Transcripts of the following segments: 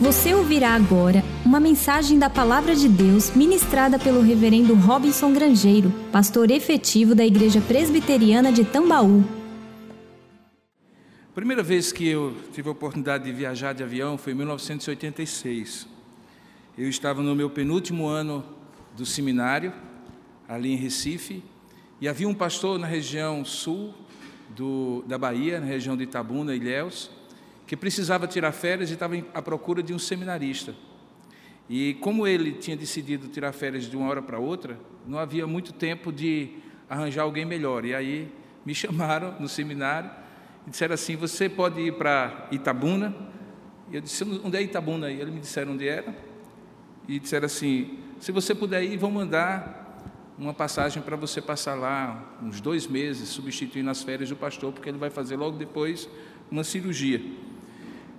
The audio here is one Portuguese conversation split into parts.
Você ouvirá agora uma mensagem da Palavra de Deus ministrada pelo Reverendo Robinson Grangeiro, pastor efetivo da Igreja Presbiteriana de Tambaú. Primeira vez que eu tive a oportunidade de viajar de avião foi em 1986. Eu estava no meu penúltimo ano do seminário, ali em Recife, e havia um pastor na região sul do, da Bahia, na região de Itabuna, Ilhéus, que precisava tirar férias e estava à procura de um seminarista. E como ele tinha decidido tirar férias de uma hora para outra, não havia muito tempo de arranjar alguém melhor. E aí me chamaram no seminário e disseram assim: Você pode ir para Itabuna? E eu disse: Onde é Itabuna? E eles me disseram onde era. E disseram assim: Se você puder ir, vão mandar uma passagem para você passar lá uns dois meses, substituindo as férias do pastor, porque ele vai fazer logo depois uma cirurgia.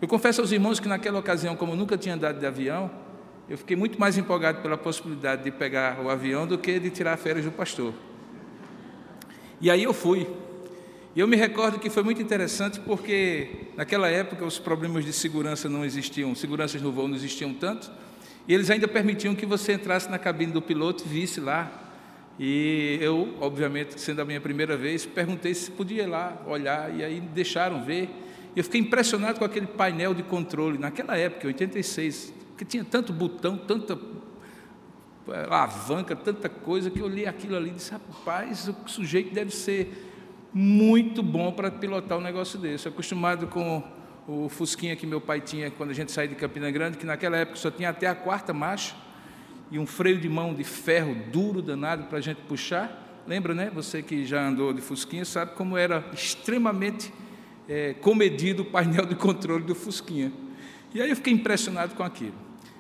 Eu confesso aos irmãos que naquela ocasião, como eu nunca tinha andado de avião, eu fiquei muito mais empolgado pela possibilidade de pegar o avião do que de tirar férias do pastor. E aí eu fui. E eu me recordo que foi muito interessante porque naquela época os problemas de segurança não existiam, seguranças no voo não existiam tanto, e eles ainda permitiam que você entrasse na cabine do piloto e visse lá. E eu, obviamente, sendo a minha primeira vez, perguntei se podia ir lá olhar, e aí deixaram ver. Eu fiquei impressionado com aquele painel de controle, naquela época, 86, que tinha tanto botão, tanta eh, alavanca, tanta coisa, que eu li aquilo ali e disse, rapaz, o sujeito deve ser muito bom para pilotar um negócio desse. Acostumado com o Fusquinha que meu pai tinha quando a gente saiu de Campina Grande, que naquela época só tinha até a quarta marcha, e um freio de mão de ferro duro, danado, para a gente puxar. Lembra, né? Você que já andou de Fusquinha sabe como era extremamente é, comedido o painel de controle do Fusquinha. E aí eu fiquei impressionado com aquilo.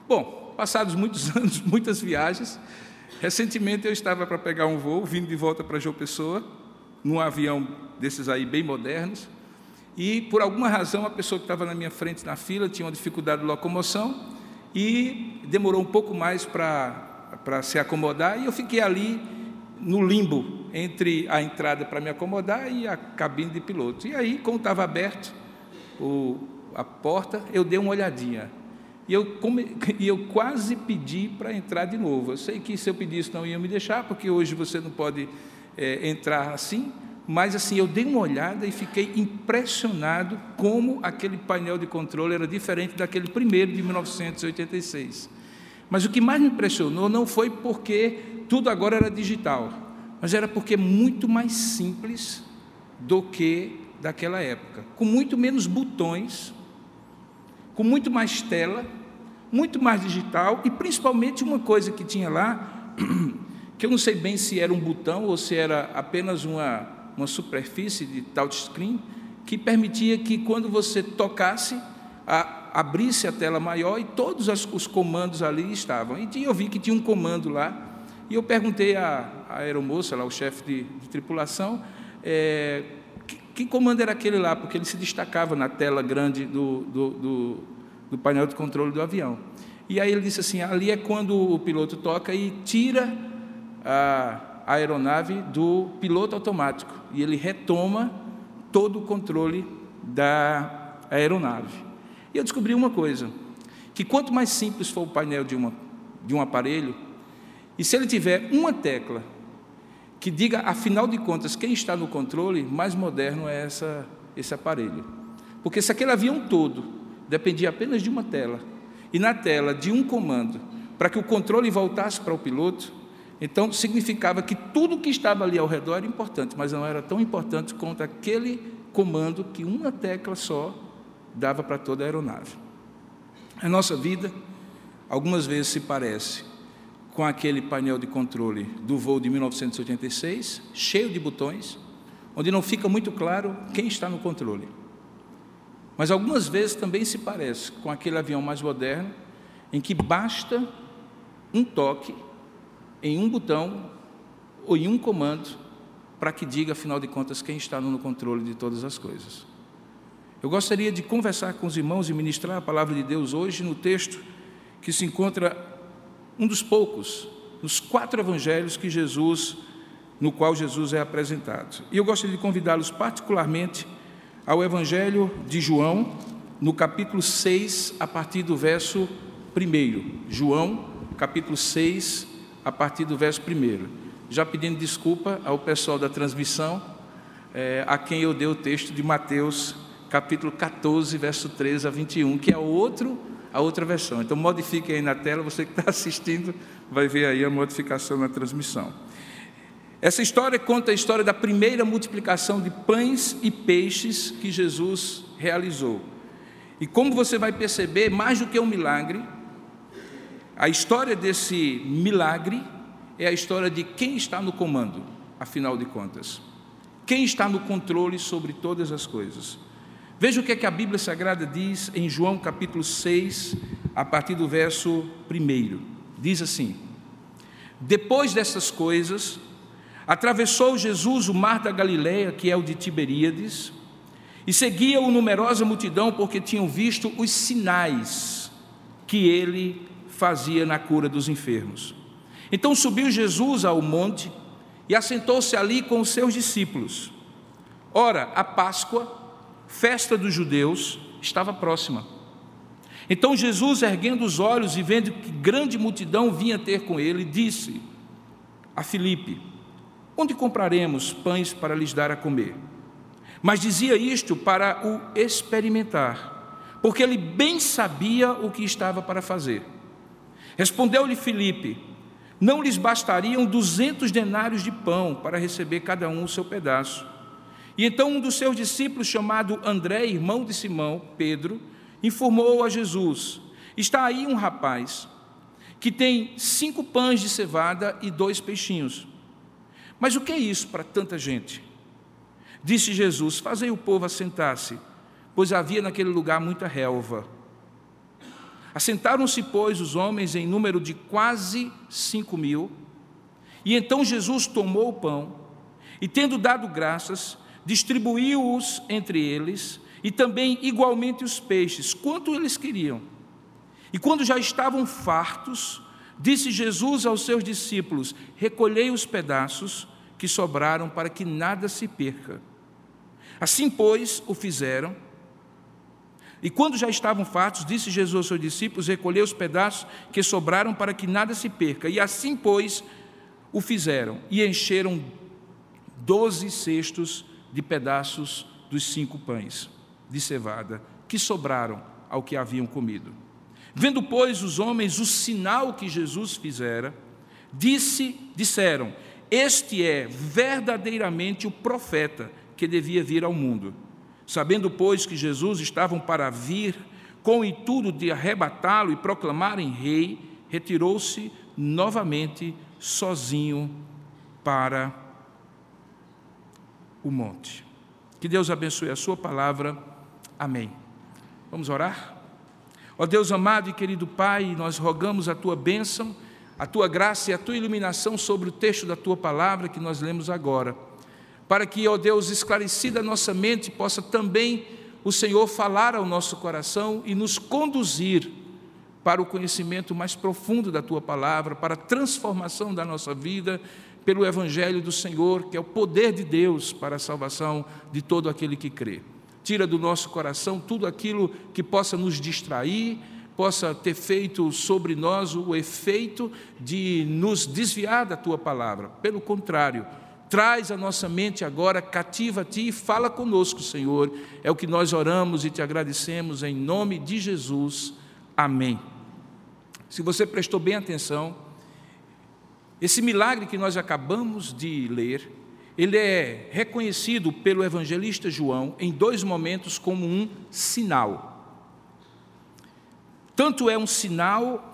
Bom, passados muitos anos, muitas viagens, recentemente eu estava para pegar um voo, vindo de volta para João Pessoa, num avião desses aí bem modernos, e por alguma razão a pessoa que estava na minha frente na fila tinha uma dificuldade de locomoção e demorou um pouco mais para se acomodar, e eu fiquei ali no limbo entre a entrada para me acomodar e a cabine de piloto. E aí, como estava aberto o, a porta, eu dei uma olhadinha. E eu, come, e eu quase pedi para entrar de novo. Eu sei que se eu pedisse não ia me deixar, porque hoje você não pode é, entrar assim, mas assim, eu dei uma olhada e fiquei impressionado como aquele painel de controle era diferente daquele primeiro de 1986. Mas o que mais me impressionou não foi porque tudo agora era digital, mas era porque é muito mais simples do que daquela época, com muito menos botões, com muito mais tela, muito mais digital e principalmente uma coisa que tinha lá, que eu não sei bem se era um botão ou se era apenas uma, uma superfície de touchscreen, que permitia que quando você tocasse, a, abrisse a tela maior e todos os comandos ali estavam. E eu vi que tinha um comando lá, e eu perguntei à, aeromoça, lá, o chefe de, de tripulação, é, que, que, comando era aquele lá, porque ele se destacava na tela grande do, do, do, do painel de controle do avião. E aí ele disse assim: ali é quando o piloto toca e tira a, a aeronave do piloto automático, e ele retoma todo o controle da aeronave. E eu descobri uma coisa: que quanto mais simples for o painel de, uma, de um aparelho, e se ele tiver uma tecla que diga, afinal de contas, quem está no controle, mais moderno é essa, esse aparelho. Porque se aquele avião todo dependia apenas de uma tela, e na tela de um comando, para que o controle voltasse para o piloto, então significava que tudo que estava ali ao redor era importante, mas não era tão importante quanto aquele comando que uma tecla só dava para toda a aeronave. A nossa vida, algumas vezes se parece com aquele painel de controle do voo de 1986, cheio de botões, onde não fica muito claro quem está no controle. Mas algumas vezes também se parece com aquele avião mais moderno, em que basta um toque em um botão ou em um comando para que diga, afinal de contas, quem está no controle de todas as coisas. Eu gostaria de conversar com os irmãos e ministrar a palavra de Deus hoje no texto que se encontra um dos poucos, nos quatro evangelhos que Jesus, no qual Jesus é apresentado. E eu gostaria de convidá-los particularmente ao evangelho de João, no capítulo 6, a partir do verso 1. João, capítulo 6, a partir do verso 1. Já pedindo desculpa ao pessoal da transmissão, é, a quem eu dei o texto de Mateus, capítulo 14, verso 13 a 21, que é outro, a outra versão. Então, modifique aí na tela, você que está assistindo vai ver aí a modificação na transmissão. Essa história conta a história da primeira multiplicação de pães e peixes que Jesus realizou. E como você vai perceber, mais do que um milagre, a história desse milagre é a história de quem está no comando, afinal de contas. Quem está no controle sobre todas as coisas. Veja o que, é que a Bíblia Sagrada diz em João capítulo 6, a partir do verso 1. Diz assim: Depois dessas coisas, atravessou Jesus o mar da Galileia, que é o de Tiberíades, e seguia-o numerosa multidão, porque tinham visto os sinais que ele fazia na cura dos enfermos. Então subiu Jesus ao monte e assentou-se ali com os seus discípulos. Ora, a Páscoa, festa dos judeus, estava próxima. Então Jesus, erguendo os olhos e vendo que grande multidão vinha ter com ele, disse a Filipe: Onde compraremos pães para lhes dar a comer? Mas dizia isto para o experimentar, porque ele bem sabia o que estava para fazer. Respondeu-lhe Filipe: Não lhes bastariam duzentos denários de pão para receber cada um o seu pedaço. E então um dos seus discípulos, chamado André, irmão de Simão, Pedro, informou a Jesus: Está aí um rapaz que tem cinco pães de cevada e dois peixinhos. Mas o que é isso para tanta gente? Disse Jesus: Fazei o povo assentar-se, pois havia naquele lugar muita relva. Assentaram-se, pois, os homens em número de quase cinco mil. E então Jesus tomou o pão e, tendo dado graças, distribuiu-os entre eles e também igualmente os peixes, quanto eles queriam. E quando já estavam fartos, disse Jesus aos seus discípulos: Recolhei os pedaços que sobraram para que nada se perca. Assim, pois, o fizeram e quando já estavam fartos, disse Jesus aos seus discípulos: recolheu os pedaços que sobraram para que nada se perca. E assim, pois, o fizeram e encheram doze cestos de pedaços dos cinco pães de cevada que sobraram ao que haviam comido. Vendo, pois, os homens o sinal que Jesus fizera, disse, disseram: Este é verdadeiramente o profeta que devia vir ao mundo. Sabendo, pois, que Jesus estavam para vir, com o intuito de arrebatá-lo e proclamarem rei, retirou-se novamente sozinho para o monte. Que Deus abençoe a sua palavra. Amém. Vamos orar? Ó Deus amado e querido Pai, nós rogamos a tua bênção, a tua graça e a tua iluminação sobre o texto da tua palavra que nós lemos agora para que, ó Deus, esclarecida a nossa mente, possa também o Senhor falar ao nosso coração e nos conduzir para o conhecimento mais profundo da tua palavra, para a transformação da nossa vida pelo evangelho do Senhor, que é o poder de Deus para a salvação de todo aquele que crê. Tira do nosso coração tudo aquilo que possa nos distrair, possa ter feito sobre nós o efeito de nos desviar da tua palavra. Pelo contrário, Traz a nossa mente agora cativa a Ti e fala conosco, Senhor. É o que nós oramos e te agradecemos em nome de Jesus. Amém. Se você prestou bem atenção, esse milagre que nós acabamos de ler, ele é reconhecido pelo evangelista João em dois momentos como um sinal. Tanto é um sinal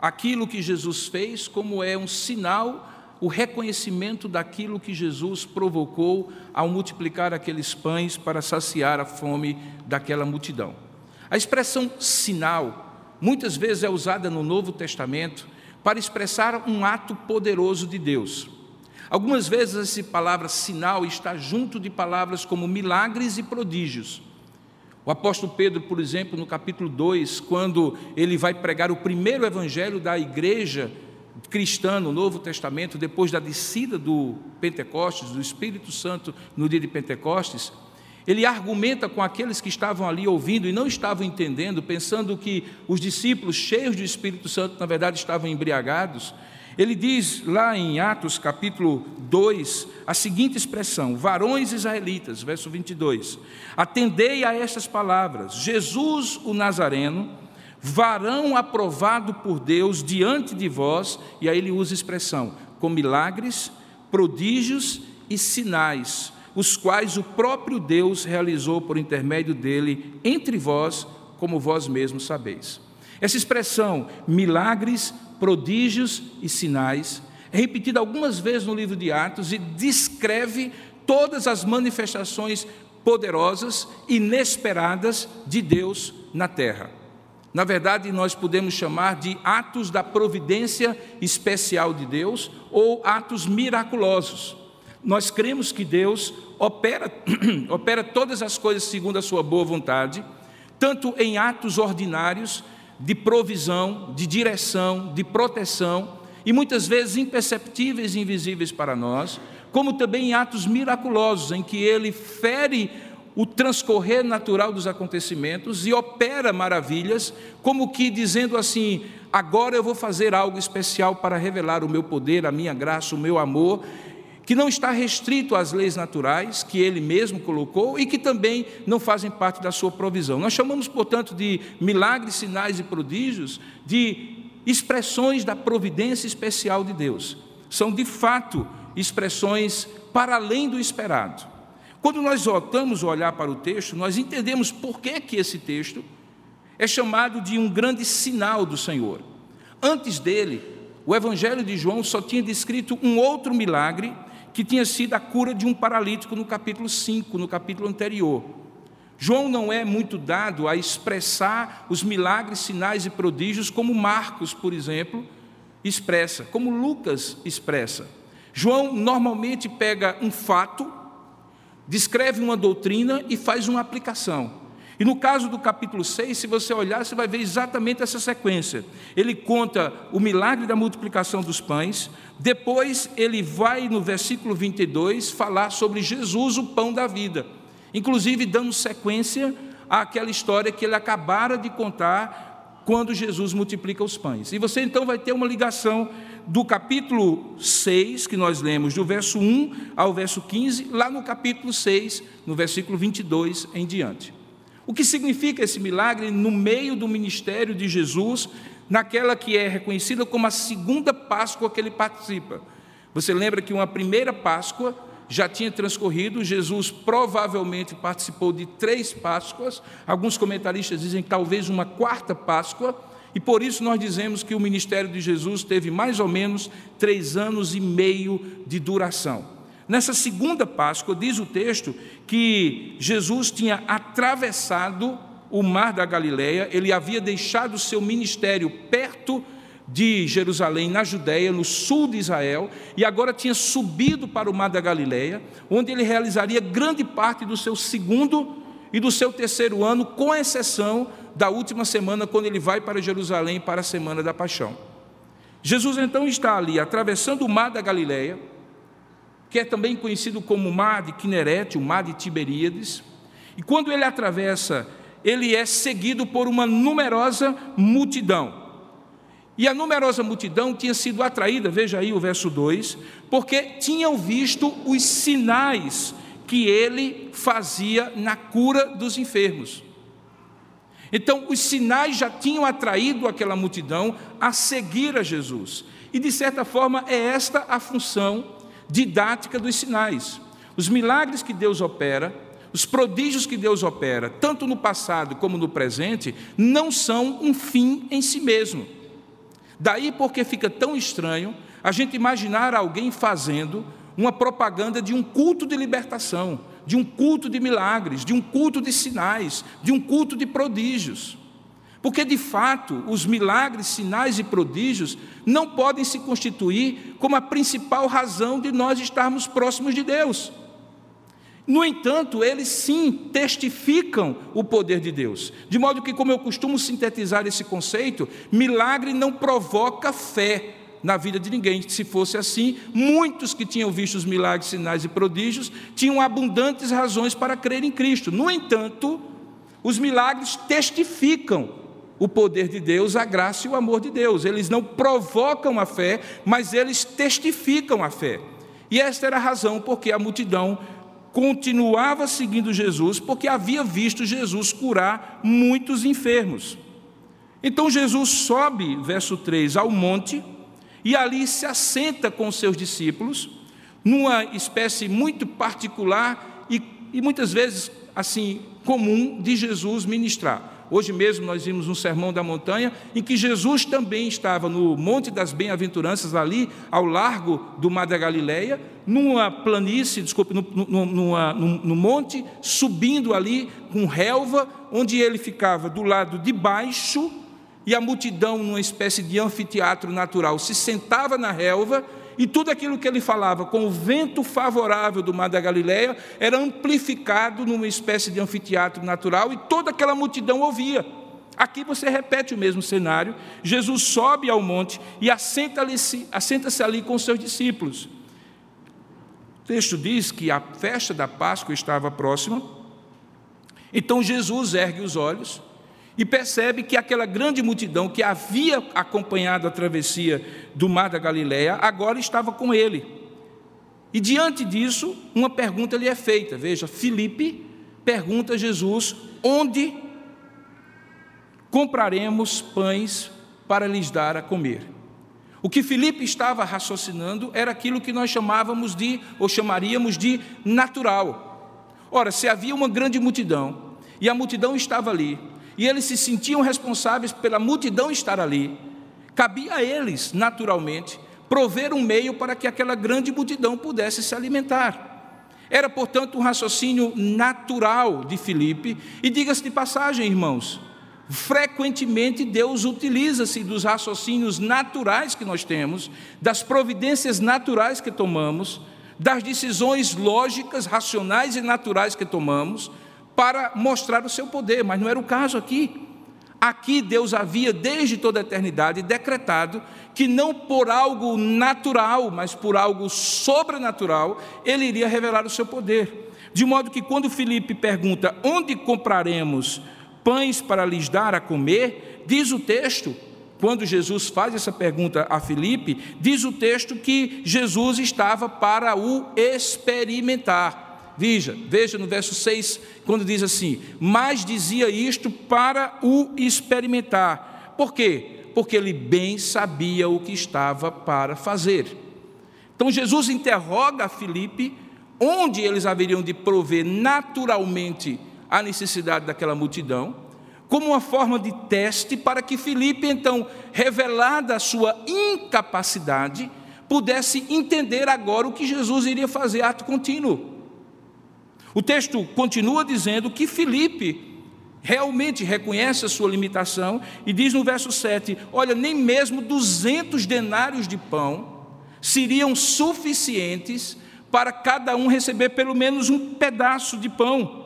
aquilo que Jesus fez, como é um sinal o reconhecimento daquilo que Jesus provocou ao multiplicar aqueles pães para saciar a fome daquela multidão. A expressão sinal muitas vezes é usada no Novo Testamento para expressar um ato poderoso de Deus. Algumas vezes essa palavra sinal está junto de palavras como milagres e prodígios. O apóstolo Pedro, por exemplo, no capítulo 2, quando ele vai pregar o primeiro evangelho da igreja cristã no Novo Testamento, depois da descida do Pentecostes, do Espírito Santo no dia de Pentecostes, Ele argumenta com aqueles que estavam ali ouvindo e não estavam entendendo, pensando que os discípulos, cheios do Espírito Santo, na verdade estavam embriagados. Ele diz lá em Atos capítulo 2 a seguinte expressão: Varões israelitas, verso 22. Atendei a estas palavras: Jesus o Nazareno, varão aprovado por Deus diante de vós, e aí ele usa a expressão, com milagres, prodígios e sinais, os quais o próprio Deus realizou por intermédio dele entre vós, como vós mesmos sabeis. Essa expressão, milagres, prodígios e sinais, é repetida algumas vezes no livro de Atos e descreve todas as manifestações poderosas, inesperadas de Deus na terra. Na verdade, nós podemos chamar de atos da providência especial de Deus ou atos miraculosos. Nós cremos que Deus opera, opera todas as coisas segundo a sua boa vontade, tanto em atos ordinários de provisão, de direção, de proteção, e muitas vezes imperceptíveis e invisíveis para nós, como também em atos miraculosos, em que ele fere o transcorrer natural dos acontecimentos e opera maravilhas, como que dizendo assim: agora eu vou fazer algo especial para revelar o meu poder, a minha graça, o meu amor, que não está restrito às leis naturais que ele mesmo colocou e que também não fazem parte da sua provisão. Nós chamamos, portanto, de milagres, sinais e prodígios de expressões da providência especial de Deus. São, de fato, expressões para além do esperado. Quando nós voltamos a olhar para o texto, nós entendemos por que, que esse texto é chamado de um grande sinal do Senhor. Antes dele, o Evangelho de João só tinha descrito um outro milagre que tinha sido a cura de um paralítico no capítulo 5, no capítulo anterior. João não é muito dado a expressar os milagres, sinais e prodígios como Marcos, por exemplo, expressa, como Lucas expressa. João normalmente pega um fato, descreve uma doutrina e faz uma aplicação. E no caso do capítulo 6, se você olhar, você vai ver exatamente essa sequência. Ele conta o milagre da multiplicação dos pães, depois ele vai no versículo 22 falar sobre Jesus, o pão da vida, inclusive dando sequência àquela história que ele acabara de contar quando Jesus multiplica os pães. E você então vai ter uma ligação do capítulo 6, que nós lemos, do verso 1 ao verso 15, lá no capítulo 6, no versículo 22 em diante. O que significa esse milagre no meio do ministério de Jesus, naquela que é reconhecida como a segunda Páscoa que ele participa? Você lembra que uma primeira Páscoa já tinha transcorrido, Jesus provavelmente participou de três Páscoas, alguns comentaristas dizem talvez uma quarta Páscoa, e por isso nós dizemos que o ministério de Jesus teve mais ou menos três anos e meio de duração. Nessa segunda Páscoa, diz o texto que Jesus tinha atravessado o mar da Galileia, ele havia deixado seu ministério perto de Jerusalém, na Judéia, no sul de Israel, e agora tinha subido para o mar da Galileia, onde ele realizaria grande parte do seu segundo e do seu terceiro ano, com exceção da última semana, quando ele vai para Jerusalém para a semana da paixão. Jesus então está ali atravessando o mar da Galileia, que é também conhecido como mar de Quinerete, o mar de Tiberíades. E quando ele atravessa, ele é seguido por uma numerosa multidão. E a numerosa multidão tinha sido atraída, veja aí o verso 2, porque tinham visto os sinais que ele fazia na cura dos enfermos. Então, os sinais já tinham atraído aquela multidão a seguir a Jesus. E, de certa forma, é esta a função didática dos sinais. Os milagres que Deus opera, os prodígios que Deus opera, tanto no passado como no presente, não são um fim em si mesmo. Daí porque fica tão estranho a gente imaginar alguém fazendo uma propaganda de um culto de libertação, de um culto de milagres, de um culto de sinais, de um culto de prodígios. Porque, de fato, os milagres, sinais e prodígios não podem se constituir como a principal razão de nós estarmos próximos de Deus. No entanto, eles sim testificam o poder de Deus. De modo que, como eu costumo sintetizar esse conceito, milagre não provoca fé, na vida de ninguém. Se fosse assim, muitos que tinham visto os milagres, sinais e prodígios tinham abundantes razões para crer em Cristo. No entanto, os milagres testificam o poder de Deus, a graça e o amor de Deus. Eles não provocam a fé, mas eles testificam a fé. E esta era a razão porque a multidão continuava seguindo Jesus, porque havia visto Jesus curar muitos enfermos. Então Jesus sobe, verso 3, ao monte e ali se assenta com seus discípulos, numa espécie muito particular e, e muitas vezes assim comum de Jesus ministrar. Hoje mesmo nós vimos um sermão da montanha em que Jesus também estava no Monte das Bem-aventuranças, ali ao largo do Mar da Galileia, numa planície, desculpe, no, no, numa, monte, subindo ali com relva, onde ele ficava do lado de baixo e a multidão, numa espécie de anfiteatro natural, se sentava na relva e tudo aquilo que ele falava com o vento favorável do mar da Galileia era amplificado numa espécie de anfiteatro natural e toda aquela multidão ouvia. Aqui você repete o mesmo cenário. Jesus sobe ao monte e assenta-se assenta ali com seus discípulos. O texto diz que a festa da Páscoa estava próxima. Então Jesus ergue os olhos e percebe que aquela grande multidão que havia acompanhado a travessia do mar da Galiléia agora estava com ele. E diante disso, uma pergunta lhe é feita. Veja, Filipe pergunta a Jesus: onde compraremos pães para lhes dar a comer? O que Filipe estava raciocinando era aquilo que nós chamávamos de, ou chamaríamos de natural. Ora, se havia uma grande multidão, e a multidão estava ali, e eles se sentiam responsáveis pela multidão estar ali, cabia a eles, naturalmente, prover um meio para que aquela grande multidão pudesse se alimentar. Era, portanto, um raciocínio natural de Filipe, e diga-se de passagem, irmãos, frequentemente Deus utiliza-se dos raciocínios naturais que nós temos, das providências naturais que tomamos, das decisões lógicas, racionais e naturais que tomamos, para mostrar o seu poder, mas não era o caso aqui. Aqui Deus havia, desde toda a eternidade, decretado que não por algo natural, mas por algo sobrenatural, ele iria revelar o seu poder. De modo que quando Felipe pergunta onde compraremos pães para lhes dar a comer, diz o texto, quando Jesus faz essa pergunta a Felipe, diz o texto que Jesus estava para o experimentar. Veja, veja no verso 6, quando diz assim: Mas dizia isto para o experimentar. Por quê? Porque ele bem sabia o que estava para fazer. Então Jesus interroga Filipe onde eles haveriam de prover naturalmente a necessidade daquela multidão, como uma forma de teste para que Filipe, então, revelada a sua incapacidade, pudesse entender agora o que Jesus iria fazer ato contínuo. O texto continua dizendo que Filipe realmente reconhece a sua limitação e diz no verso 7: Olha, nem mesmo 200 denários de pão seriam suficientes para cada um receber pelo menos um pedaço de pão.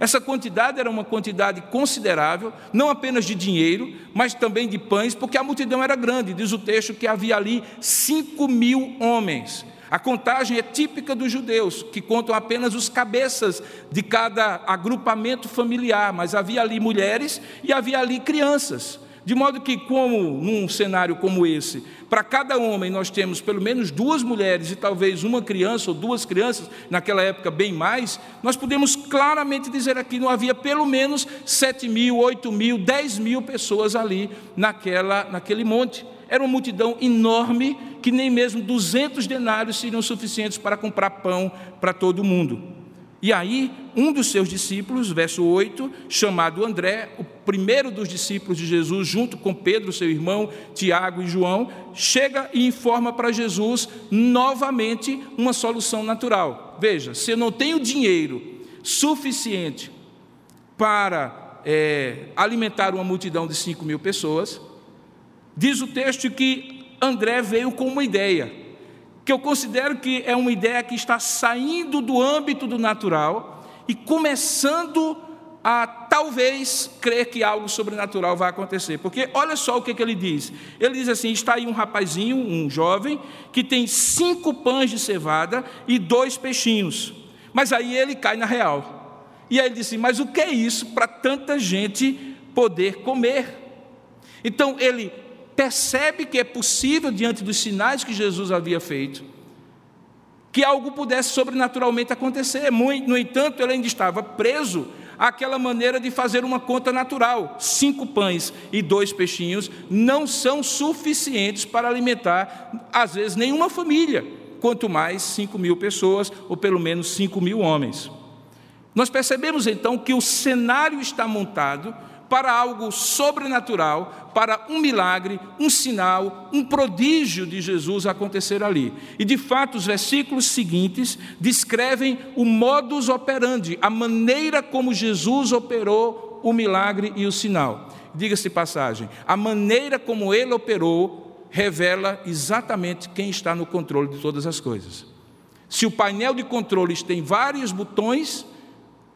Essa quantidade era uma quantidade considerável, não apenas de dinheiro, mas também de pães, porque a multidão era grande. Diz o texto que havia ali cinco mil homens. A contagem é típica dos judeus, que contam apenas os cabeças de cada agrupamento familiar, mas havia ali mulheres e havia ali crianças. De modo que, como num cenário como esse, para cada homem nós temos pelo menos duas mulheres e talvez uma criança ou duas crianças, naquela época bem mais, nós podemos claramente dizer aqui: não havia pelo menos sete mil, oito mil, dez mil pessoas ali naquela, naquele monte. Era uma multidão enorme que nem mesmo 200 denários seriam suficientes para comprar pão para todo mundo. E aí, um dos seus discípulos, verso 8, chamado André, o primeiro dos discípulos de Jesus, junto com Pedro, seu irmão, Tiago e João, chega e informa para Jesus novamente uma solução natural. Veja, se eu não tenho dinheiro suficiente para é, alimentar uma multidão de 5 mil pessoas, Diz o texto que André veio com uma ideia, que eu considero que é uma ideia que está saindo do âmbito do natural e começando a talvez crer que algo sobrenatural vai acontecer. Porque olha só o que, que ele diz. Ele diz assim: está aí um rapazinho, um jovem, que tem cinco pães de cevada e dois peixinhos. Mas aí ele cai na real. E aí ele disse: Mas o que é isso para tanta gente poder comer? Então ele percebe que é possível, diante dos sinais que Jesus havia feito, que algo pudesse sobrenaturalmente acontecer. No entanto, ele ainda estava preso àquela maneira de fazer uma conta natural. Cinco pães e dois peixinhos não são suficientes para alimentar, às vezes, nenhuma família, quanto mais cinco mil pessoas, ou pelo menos cinco mil homens. Nós percebemos então que o cenário está montado para algo sobrenatural, para um milagre, um sinal, um prodígio de Jesus acontecer ali. E de fato, os versículos seguintes descrevem o modus operandi, a maneira como Jesus operou o milagre e o sinal. Diga-se passagem, a maneira como ele operou revela exatamente quem está no controle de todas as coisas. Se o painel de controles tem vários botões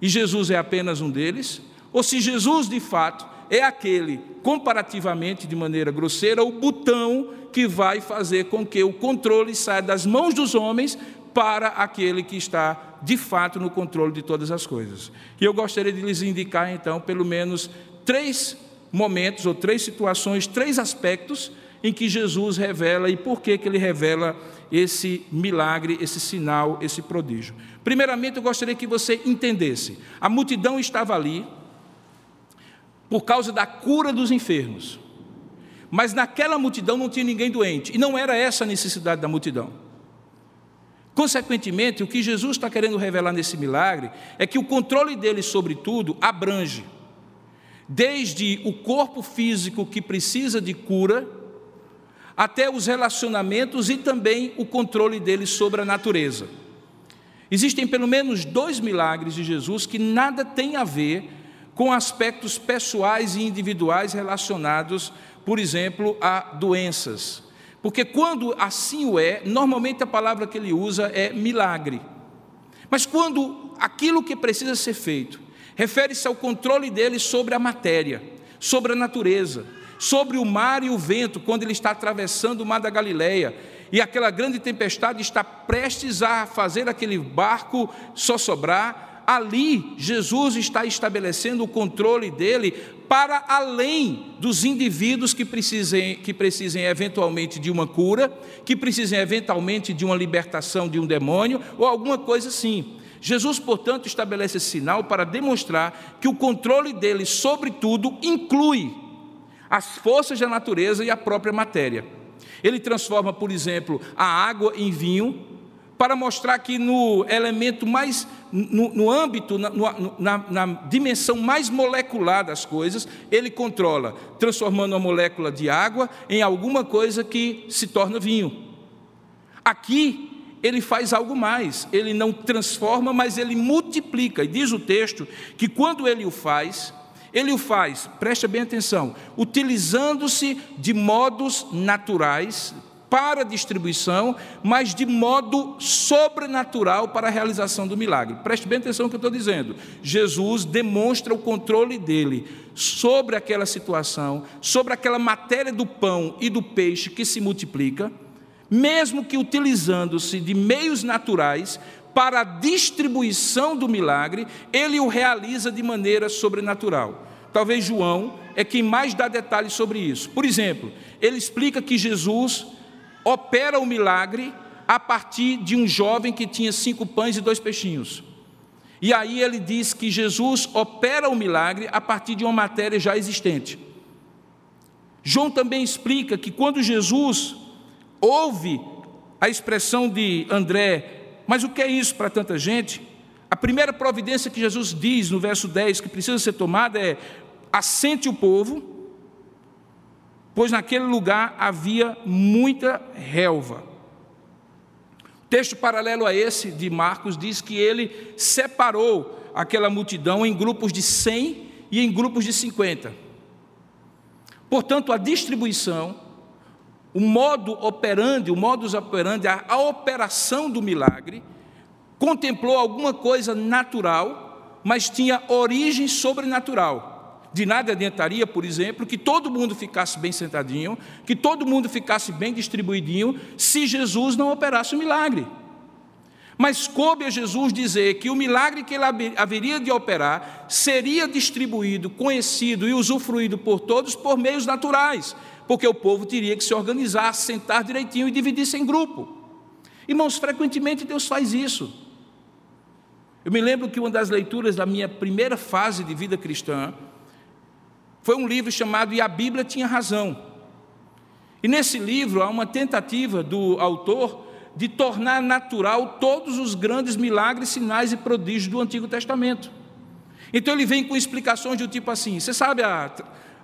e Jesus é apenas um deles, ou se Jesus de fato é aquele, comparativamente de maneira grosseira, o botão que vai fazer com que o controle saia das mãos dos homens para aquele que está de fato no controle de todas as coisas. E eu gostaria de lhes indicar então pelo menos três momentos ou três situações, três aspectos em que Jesus revela e por que, que ele revela esse milagre, esse sinal, esse prodígio. Primeiramente, eu gostaria que você entendesse: a multidão estava ali, por causa da cura dos enfermos. Mas naquela multidão não tinha ninguém doente, e não era essa a necessidade da multidão. Consequentemente, o que Jesus está querendo revelar nesse milagre é que o controle dele sobre tudo abrange, desde o corpo físico que precisa de cura, até os relacionamentos e também o controle dele sobre a natureza. Existem pelo menos dois milagres de Jesus que nada têm a ver com aspectos pessoais e individuais relacionados, por exemplo, a doenças. Porque quando assim o é, normalmente a palavra que ele usa é milagre. Mas quando aquilo que precisa ser feito refere-se ao controle dele sobre a matéria, sobre a natureza, sobre o mar e o vento, quando ele está atravessando o mar da Galileia, e aquela grande tempestade está prestes a fazer aquele barco só sobrar, ali Jesus está estabelecendo o controle dele para além dos indivíduos que precisem, que precisem eventualmente de uma cura, que precisem eventualmente de uma libertação de um demônio ou alguma coisa assim. Jesus, portanto, estabelece esse sinal para demonstrar que o controle dele sobre tudo inclui as forças da natureza e a própria matéria. Ele transforma, por exemplo, a água em vinho, para mostrar que no elemento mais, no, no âmbito, na, na, na, dimensão mais molecular das coisas, ele controla, transformando a molécula de água em alguma coisa que se torna vinho. Aqui, ele faz algo mais, ele não transforma, mas ele multiplica. E diz o texto que quando ele o faz, ele o faz, preste bem atenção, utilizando-se de modos naturais, para distribuição, mas de modo sobrenatural para a realização do milagre. Preste bem atenção no que eu estou dizendo. Jesus demonstra o controle dele sobre aquela situação, sobre aquela matéria do pão e do peixe que se multiplica, mesmo que utilizando-se de meios naturais para a distribuição do milagre, ele o realiza de maneira sobrenatural. Talvez João é quem mais dá detalhes sobre isso. Por exemplo, ele explica que Jesus opera o milagre a partir de um jovem que tinha cinco pães e dois peixinhos. E aí ele diz que Jesus opera o milagre a partir de uma matéria já existente. João também explica que quando Jesus ouve a expressão de André, mas o que é isso para tanta gente? A primeira providência que Jesus diz no verso 10 que precisa ser tomada é: assente o povo pois naquele lugar havia muita relva. Texto paralelo a esse de Marcos diz que ele separou aquela multidão em grupos de 100 e em grupos de 50. Portanto, a distribuição, o modo operandi, o modus operandi, a, a operação do milagre, contemplou alguma coisa natural mas tinha origem sobrenatural. De nada adiantaria, por exemplo, que todo mundo ficasse bem sentadinho, que todo mundo ficasse bem distribuidinho, se Jesus não operasse o milagre. Mas coube a Jesus dizer que o milagre que ele haveria de operar seria distribuído, conhecido e usufruído por todos por meios naturais, porque o povo teria que se organizar, sentar direitinho e dividir-se em grupo. Irmãos, frequentemente Deus faz isso. Eu me lembro que uma das leituras da minha primeira fase de vida cristã, foi um livro chamado E a Bíblia Tinha Razão. E nesse livro há uma tentativa do autor de tornar natural todos os grandes milagres, sinais e prodígios do Antigo Testamento. Então ele vem com explicações do tipo assim: você sabe a,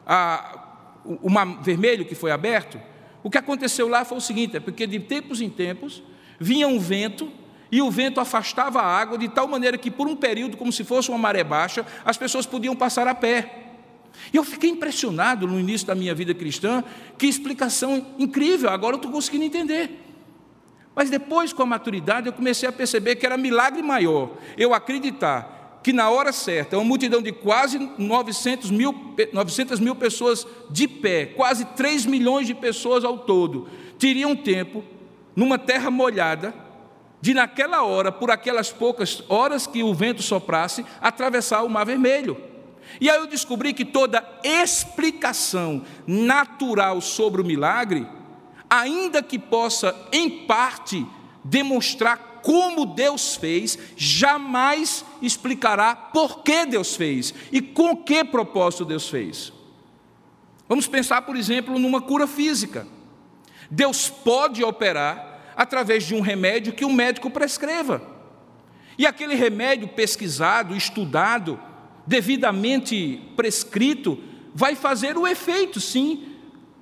a, o mar vermelho que foi aberto? O que aconteceu lá foi o seguinte: é porque de tempos em tempos vinha um vento e o vento afastava a água de tal maneira que, por um período, como se fosse uma maré baixa, as pessoas podiam passar a pé. E eu fiquei impressionado no início da minha vida cristã, que explicação incrível, agora eu estou conseguindo entender. Mas depois, com a maturidade, eu comecei a perceber que era milagre maior eu acreditar que na hora certa, uma multidão de quase 900 mil, 900 mil pessoas de pé, quase 3 milhões de pessoas ao todo, teriam tempo, numa terra molhada, de naquela hora, por aquelas poucas horas que o vento soprasse, atravessar o Mar Vermelho. E aí eu descobri que toda explicação natural sobre o milagre, ainda que possa, em parte, demonstrar como Deus fez, jamais explicará por que Deus fez e com que propósito Deus fez. Vamos pensar, por exemplo, numa cura física. Deus pode operar através de um remédio que um médico prescreva. E aquele remédio pesquisado, estudado, devidamente prescrito, vai fazer o efeito, sim,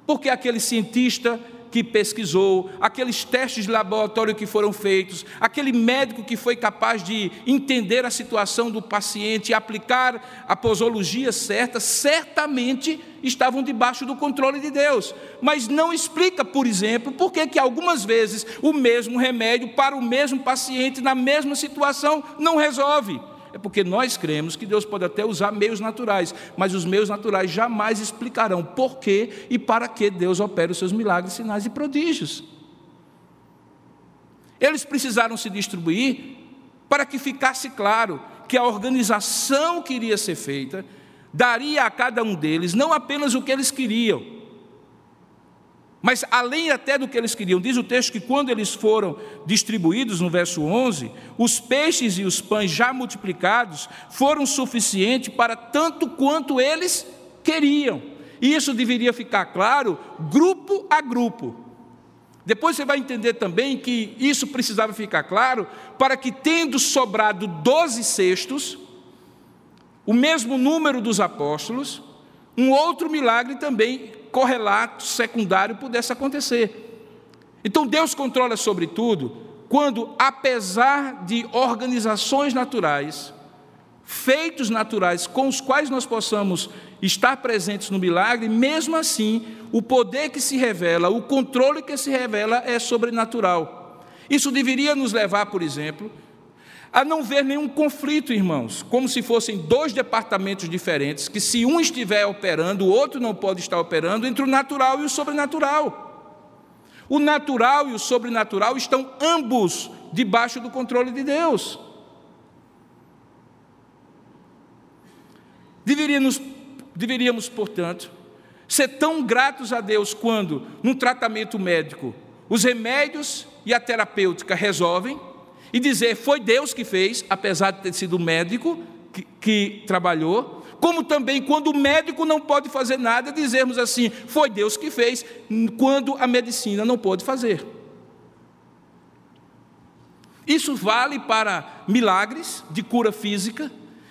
porque aquele cientista que pesquisou, aqueles testes de laboratório que foram feitos, aquele médico que foi capaz de entender a situação do paciente e aplicar a posologia certa, certamente estavam debaixo do controle de Deus. Mas não explica, por exemplo, por que, que algumas vezes o mesmo remédio para o mesmo paciente na mesma situação não resolve. É porque nós cremos que Deus pode até usar meios naturais, mas os meios naturais jamais explicarão por que e para que Deus opera os seus milagres, sinais e prodígios. Eles precisaram se distribuir para que ficasse claro que a organização que iria ser feita daria a cada um deles não apenas o que eles queriam, mas além até do que eles queriam, diz o texto que quando eles foram distribuídos, no verso 11, os peixes e os pães já multiplicados foram suficientes para tanto quanto eles queriam. E isso deveria ficar claro grupo a grupo. Depois você vai entender também que isso precisava ficar claro para que, tendo sobrado doze cestos, o mesmo número dos apóstolos, um outro milagre também correlato secundário pudesse acontecer. Então Deus controla sobre tudo quando, apesar de organizações naturais, feitos naturais com os quais nós possamos estar presentes no milagre, mesmo assim, o poder que se revela, o controle que se revela é sobrenatural. Isso deveria nos levar, por exemplo, a não ver nenhum conflito, irmãos, como se fossem dois departamentos diferentes, que se um estiver operando, o outro não pode estar operando, entre o natural e o sobrenatural. O natural e o sobrenatural estão ambos debaixo do controle de Deus. Deveríamos, deveríamos, portanto, ser tão gratos a Deus quando, num tratamento médico, os remédios e a terapêutica resolvem, e dizer foi Deus que fez, apesar de ter sido o médico que, que trabalhou, como também quando o médico não pode fazer nada, dizermos assim, foi Deus que fez, quando a medicina não pode fazer. Isso vale para milagres de cura física,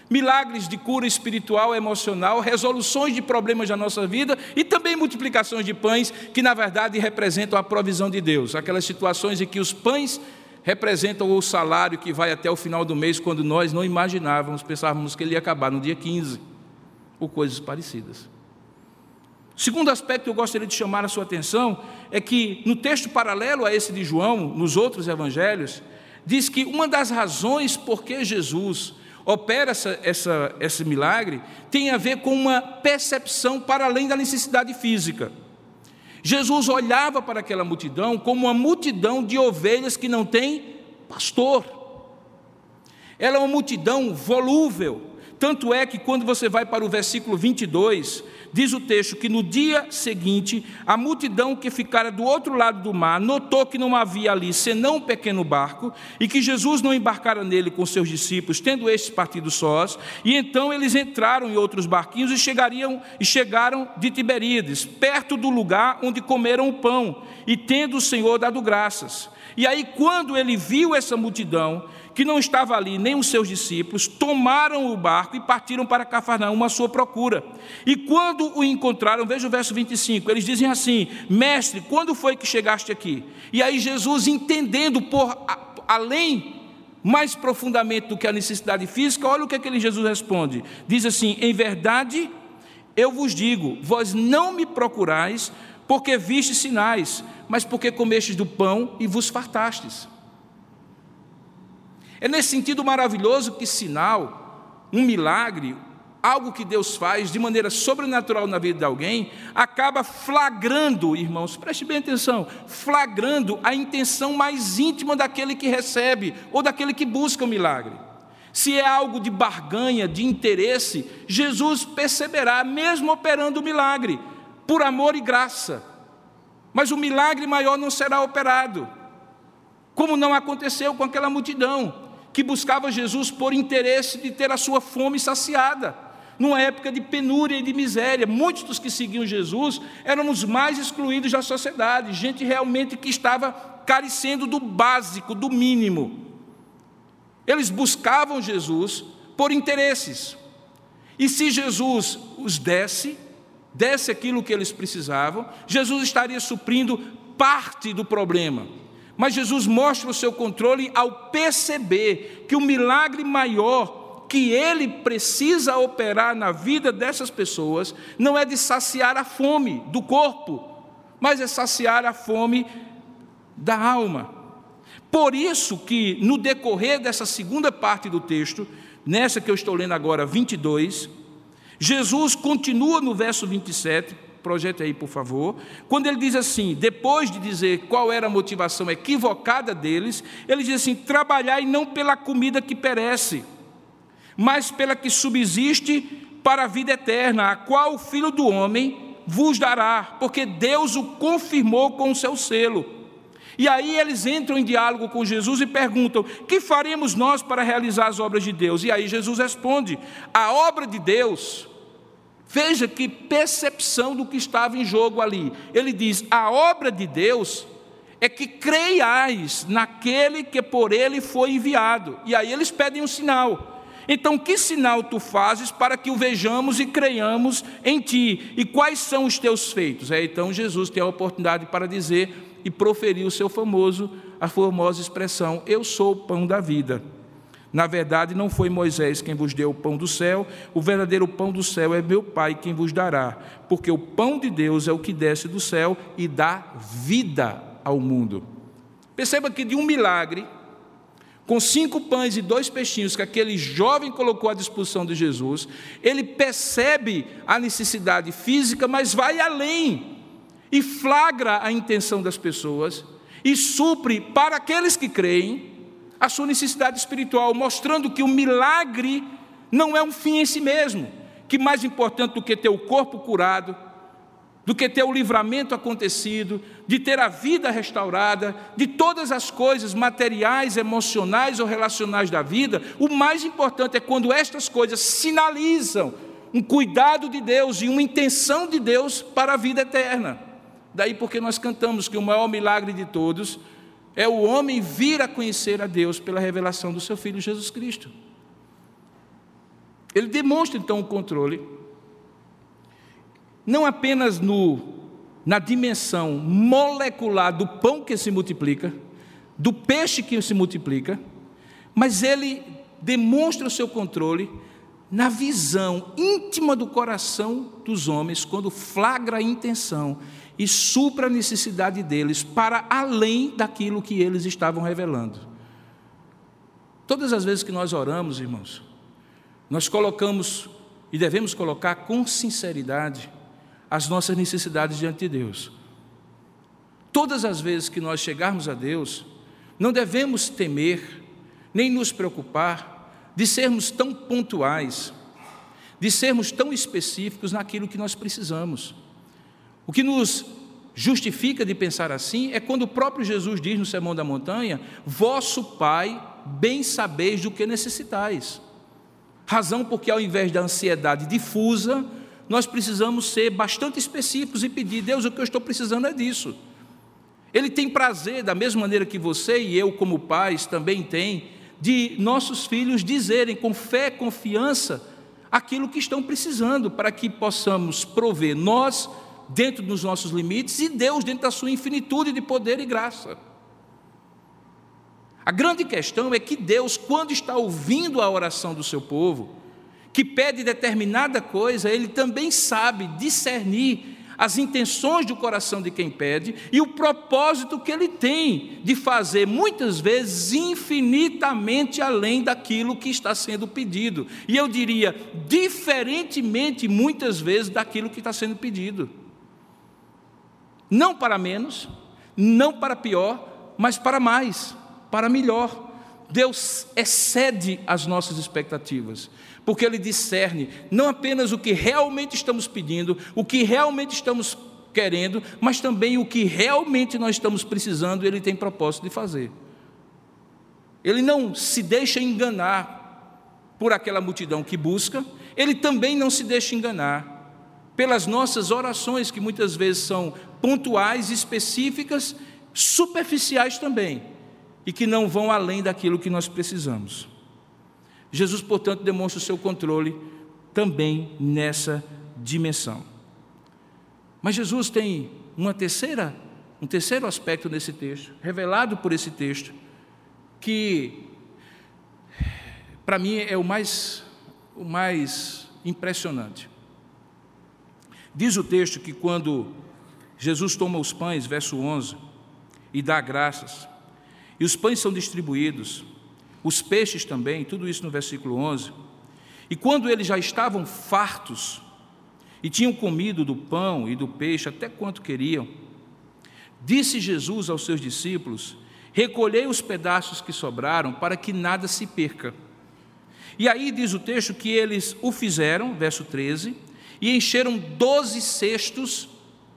milagres de cura espiritual, emocional, resoluções de problemas da nossa vida e também multiplicações de pães, que na verdade representam a provisão de Deus, aquelas situações em que os pães representam o salário que vai até o final do mês, quando nós não imaginávamos, pensávamos que ele ia acabar no dia 15, ou coisas parecidas. Segundo aspecto que eu gostaria de chamar a sua atenção é que, no texto paralelo a esse de João, nos outros evangelhos, diz que uma das razões por que Jesus opera essa, essa, esse milagre tem a ver com uma percepção para além da necessidade física. Jesus olhava para aquela multidão como uma multidão de ovelhas que não tem pastor. Ela é uma multidão volúvel. Tanto é que quando você vai para o versículo 22, Diz o texto que no dia seguinte, a multidão que ficara do outro lado do mar notou que não havia ali senão um pequeno barco e que Jesus não embarcara nele com seus discípulos, tendo estes partido sós, e então eles entraram em outros barquinhos e chegariam e chegaram de Tiberíades, perto do lugar onde comeram o pão, e tendo o Senhor dado graças. E aí quando ele viu essa multidão, que não estava ali nem os seus discípulos, tomaram o barco e partiram para Cafarnaum à sua procura. E quando o encontraram, veja o verso 25, eles dizem assim: Mestre, quando foi que chegaste aqui? E aí Jesus, entendendo por além mais profundamente do que a necessidade física, olha o que aquele Jesus responde. Diz assim: Em verdade, eu vos digo, vós não me procurais porque vistes sinais, mas porque comestes do pão e vos fartastes. É nesse sentido maravilhoso que sinal, um milagre, algo que Deus faz de maneira sobrenatural na vida de alguém, acaba flagrando, irmãos, preste bem atenção, flagrando a intenção mais íntima daquele que recebe ou daquele que busca o milagre. Se é algo de barganha, de interesse, Jesus perceberá, mesmo operando o milagre, por amor e graça. Mas o milagre maior não será operado, como não aconteceu com aquela multidão que buscava Jesus por interesse de ter a sua fome saciada. Numa época de penúria e de miséria, muitos dos que seguiam Jesus eram os mais excluídos da sociedade, gente realmente que estava carecendo do básico, do mínimo. Eles buscavam Jesus por interesses. E se Jesus os desse, desse aquilo que eles precisavam, Jesus estaria suprindo parte do problema. Mas Jesus mostra o seu controle ao perceber que o milagre maior que ele precisa operar na vida dessas pessoas não é de saciar a fome do corpo, mas é saciar a fome da alma. Por isso que no decorrer dessa segunda parte do texto, nessa que eu estou lendo agora, 22, Jesus continua no verso 27, projete aí, por favor. Quando ele diz assim, depois de dizer qual era a motivação equivocada deles, ele diz assim: trabalhai não pela comida que perece, mas pela que subsiste para a vida eterna, a qual o Filho do Homem vos dará, porque Deus o confirmou com o seu selo. E aí eles entram em diálogo com Jesus e perguntam: que faremos nós para realizar as obras de Deus? E aí Jesus responde: a obra de Deus Veja que percepção do que estava em jogo ali. Ele diz: a obra de Deus é que creiais naquele que por ele foi enviado. E aí eles pedem um sinal. Então, que sinal tu fazes para que o vejamos e creiamos em ti? E quais são os teus feitos? É, então Jesus tem a oportunidade para dizer e proferir o seu famoso, a famosa expressão: Eu sou o pão da vida. Na verdade, não foi Moisés quem vos deu o pão do céu, o verdadeiro pão do céu é meu Pai quem vos dará, porque o pão de Deus é o que desce do céu e dá vida ao mundo. Perceba que de um milagre, com cinco pães e dois peixinhos que aquele jovem colocou à disposição de Jesus, ele percebe a necessidade física, mas vai além e flagra a intenção das pessoas e supre para aqueles que creem a sua necessidade espiritual, mostrando que o milagre não é um fim em si mesmo, que mais importante do que ter o corpo curado, do que ter o livramento acontecido, de ter a vida restaurada, de todas as coisas materiais, emocionais ou relacionais da vida, o mais importante é quando estas coisas sinalizam um cuidado de Deus e uma intenção de Deus para a vida eterna. Daí porque nós cantamos que o maior milagre de todos é o homem vir a conhecer a Deus pela revelação do seu Filho Jesus Cristo. Ele demonstra então o controle, não apenas no, na dimensão molecular do pão que se multiplica, do peixe que se multiplica, mas ele demonstra o seu controle na visão íntima do coração dos homens, quando flagra a intenção e supra a necessidade deles para além daquilo que eles estavam revelando. Todas as vezes que nós oramos, irmãos, nós colocamos e devemos colocar com sinceridade as nossas necessidades diante de Deus. Todas as vezes que nós chegarmos a Deus, não devemos temer, nem nos preocupar de sermos tão pontuais, de sermos tão específicos naquilo que nós precisamos. O que nos justifica de pensar assim é quando o próprio Jesus diz no Sermão da Montanha: Vosso Pai bem sabeis do que necessitais. Razão porque, ao invés da ansiedade difusa, nós precisamos ser bastante específicos e pedir: Deus, o que eu estou precisando é disso. Ele tem prazer, da mesma maneira que você e eu, como pais, também tem, de nossos filhos dizerem com fé, confiança, aquilo que estão precisando, para que possamos prover nós dentro dos nossos limites e Deus dentro da sua infinitude de poder e graça. A grande questão é que Deus, quando está ouvindo a oração do seu povo, que pede determinada coisa, ele também sabe discernir as intenções do coração de quem pede e o propósito que ele tem de fazer, muitas vezes, infinitamente além daquilo que está sendo pedido. E eu diria, diferentemente, muitas vezes, daquilo que está sendo pedido. Não para menos, não para pior, mas para mais para melhor. Deus excede as nossas expectativas, porque Ele discerne não apenas o que realmente estamos pedindo, o que realmente estamos querendo, mas também o que realmente nós estamos precisando, Ele tem propósito de fazer. Ele não se deixa enganar por aquela multidão que busca, Ele também não se deixa enganar pelas nossas orações, que muitas vezes são pontuais, específicas, superficiais também e que não vão além daquilo que nós precisamos. Jesus, portanto, demonstra o seu controle também nessa dimensão. Mas Jesus tem uma terceira, um terceiro aspecto nesse texto, revelado por esse texto, que para mim é o mais, o mais impressionante. Diz o texto que quando Jesus toma os pães, verso 11, e dá graças, e os pães são distribuídos, os peixes também, tudo isso no versículo 11. E quando eles já estavam fartos e tinham comido do pão e do peixe até quanto queriam, disse Jesus aos seus discípulos: Recolhei os pedaços que sobraram para que nada se perca. E aí diz o texto que eles o fizeram, verso 13, e encheram doze cestos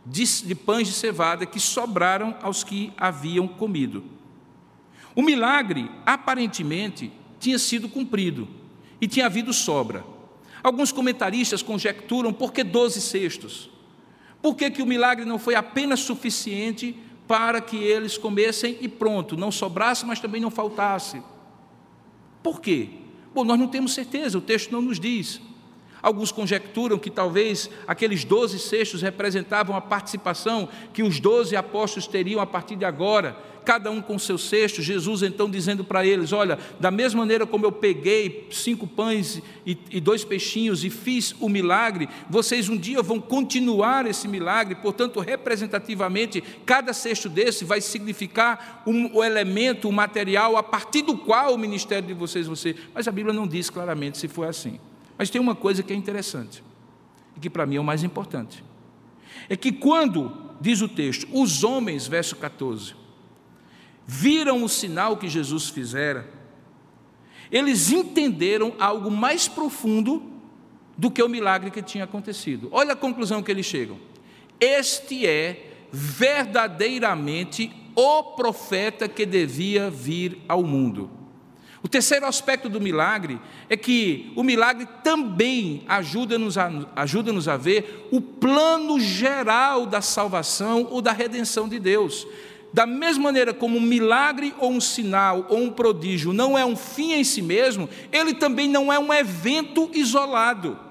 de, pães de cevada que sobraram aos que haviam comido. O milagre, aparentemente, tinha sido cumprido e tinha havido sobra. Alguns comentaristas conjecturam por que 12 cestos? Por que, que o milagre não foi apenas suficiente para que eles comessem e pronto, não sobrasse, mas também não faltasse? Por quê? Bom, nós não temos certeza, o texto não nos diz. Alguns conjecturam que talvez aqueles doze cestos representavam a participação que os doze apóstolos teriam a partir de agora, cada um com seu cesto. Jesus então dizendo para eles: Olha, da mesma maneira como eu peguei cinco pães e, dois peixinhos e fiz o milagre, vocês um dia vão continuar esse milagre. Portanto, representativamente, cada cesto desse vai significar um, o elemento, o material a partir do qual o ministério de vocês ser. Mas a Bíblia não diz claramente se foi assim. Mas tem uma coisa que é interessante, e que para mim é o mais importante. É que quando, diz o texto, os homens, verso 14, viram o sinal que Jesus fizera, eles entenderam algo mais profundo do que o milagre que tinha acontecido. Olha a conclusão que eles chegam. Este é verdadeiramente o profeta que devia vir ao mundo. O terceiro aspecto do milagre é que o milagre também ajuda-nos a, ajuda -nos a ver o plano geral da salvação ou da redenção de Deus. Da mesma maneira como um milagre ou um sinal ou um prodígio não é um fim em si mesmo, ele também não é um evento isolado.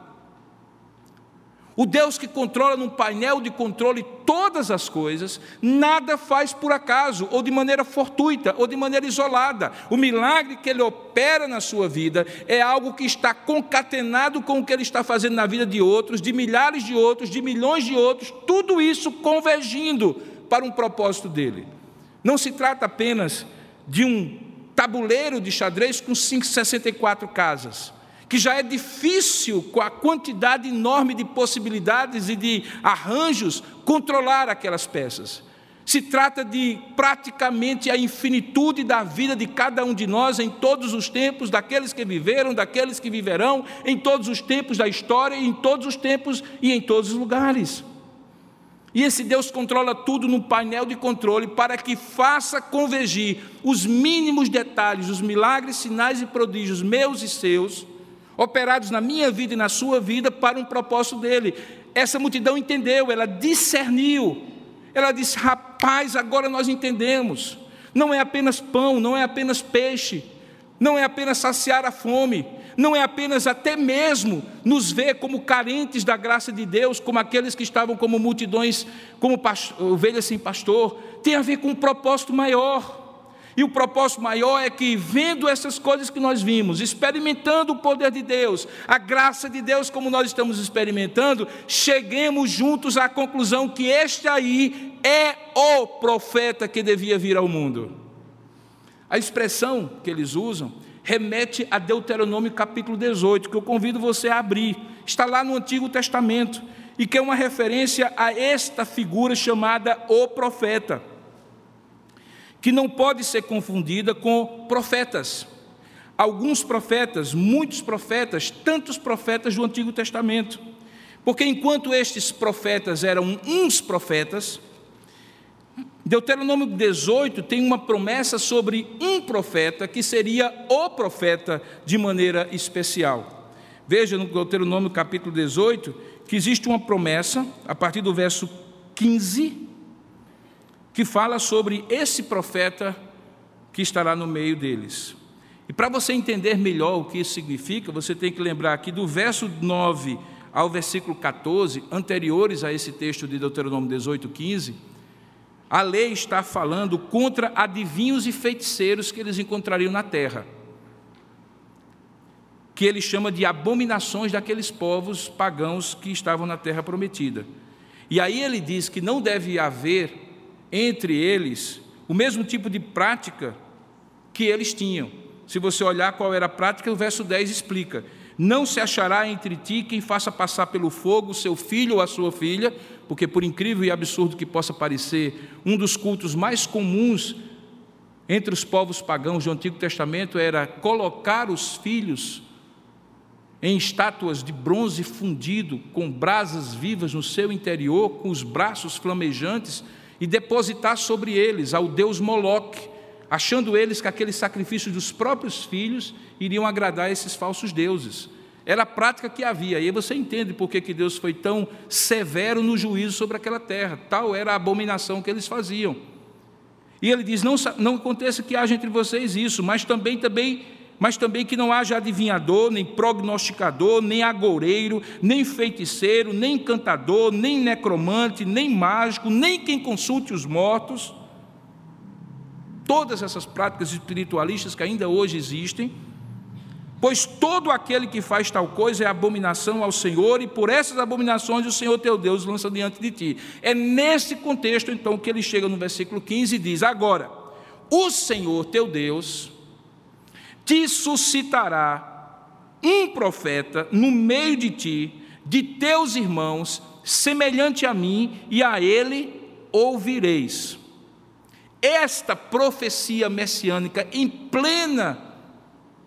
O Deus que controla num painel de controle todas as coisas, nada faz por acaso, ou de maneira fortuita, ou de maneira isolada. O milagre que ele opera na sua vida é algo que está concatenado com o que ele está fazendo na vida de outros, de milhares de outros, de milhões de outros, tudo isso convergindo para um propósito dele. Não se trata apenas de um tabuleiro de xadrez com 64 casas que já é difícil, com a quantidade enorme de possibilidades e de arranjos, controlar aquelas peças. Se trata de praticamente a infinitude da vida de cada um de nós em todos os tempos, daqueles que viveram, daqueles que viverão, em todos os tempos da história, em todos os tempos e em todos os lugares. E esse Deus controla tudo no painel de controle para que faça convergir os mínimos detalhes, os milagres, sinais e prodígios meus e seus, operados na minha vida e na sua vida, para um propósito dele. Essa multidão entendeu, ela discerniu ela disse: Rapaz, agora nós entendemos. Não é apenas pão, não é apenas peixe, não é apenas saciar a fome, não é apenas até mesmo nos ver como carentes da graça de Deus, como aqueles que estavam como multidões, como ovelhas sem pastor, tem a ver com um propósito maior. E o propósito maior é que, vendo essas coisas que nós vimos, experimentando o poder de Deus, a graça de Deus, como nós estamos experimentando, cheguemos juntos à conclusão que este aí é o profeta que devia vir ao mundo. A expressão que eles usam remete a Deuteronômio capítulo 18, que eu convido você a abrir. Está lá no Antigo Testamento e que é uma referência a esta figura chamada o profeta que não pode ser confundida com profetas. Alguns profetas, muitos profetas, tantos profetas do Antigo Testamento. Porque enquanto estes profetas eram uns profetas, Deuteronômio 18 tem uma promessa sobre um profeta que seria o profeta de maneira especial. Veja no Deuteronômio capítulo 18 que existe uma promessa, a partir do verso 15, que fala sobre esse profeta que estará no meio deles. E para você entender melhor o que isso significa, você tem que lembrar que do verso 9 ao versículo 14, anteriores a esse texto de Deuteronômio 18, 15, a lei está falando contra adivinhos e feiticeiros que eles encontrariam na terra, que ele chama de abominações daqueles povos pagãos que estavam na terra prometida. E aí ele diz que não deve haver entre eles o mesmo tipo de prática que eles tinham. Se você olhar qual era a prática, o verso 10 explica: Não se achará entre ti quem faça passar pelo fogo seu filho ou a sua filha, porque, por incrível e absurdo que possa parecer, um dos cultos mais comuns entre os povos pagãos do Antigo Testamento era colocar os filhos em estátuas de bronze fundido, com brasas vivas no seu interior, com os braços flamejantes e depositar sobre eles ao deus Moloque, achando eles que aqueles sacrifícios dos próprios filhos iriam agradar esses falsos deuses. Era a prática que havia, e aí você entende por que Deus foi tão severo no juízo sobre aquela terra, tal era a abominação que eles faziam. E ele diz: não, não aconteça que haja entre vocês isso, mas também, também mas também que não haja adivinhador, nem prognosticador, nem agoureiro, nem feiticeiro, nem encantador, nem necromante, nem mágico, nem quem consulte os mortos. Todas essas práticas espiritualistas que ainda hoje existem, pois todo aquele que faz tal coisa é abominação ao Senhor, e por essas abominações o Senhor teu Deus lança diante de ti. É nesse contexto, então, que ele chega no versículo 15 e diz: Agora, o Senhor teu Deus te suscitará um profeta no meio de ti, de teus irmãos, semelhante a mim, e a ele ouvireis. Esta profecia messiânica em plena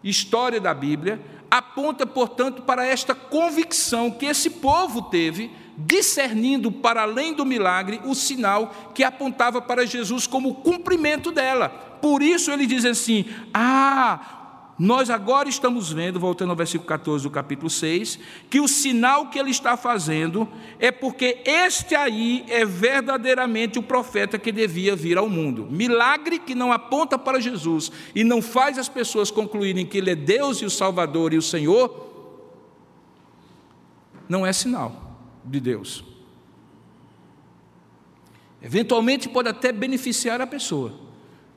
história da Bíblia aponta, portanto, para esta convicção que esse povo teve, discernindo para além do milagre o sinal que apontava para Jesus como cumprimento dela. Por isso ele diz assim: Ah, nós agora estamos vendo, voltando ao versículo 14 do capítulo 6, que o sinal que ele está fazendo é porque este aí é verdadeiramente o profeta que devia vir ao mundo. Milagre que não aponta para Jesus e não faz as pessoas concluírem que ele é Deus e o Salvador e o Senhor, não é sinal de Deus. Eventualmente pode até beneficiar a pessoa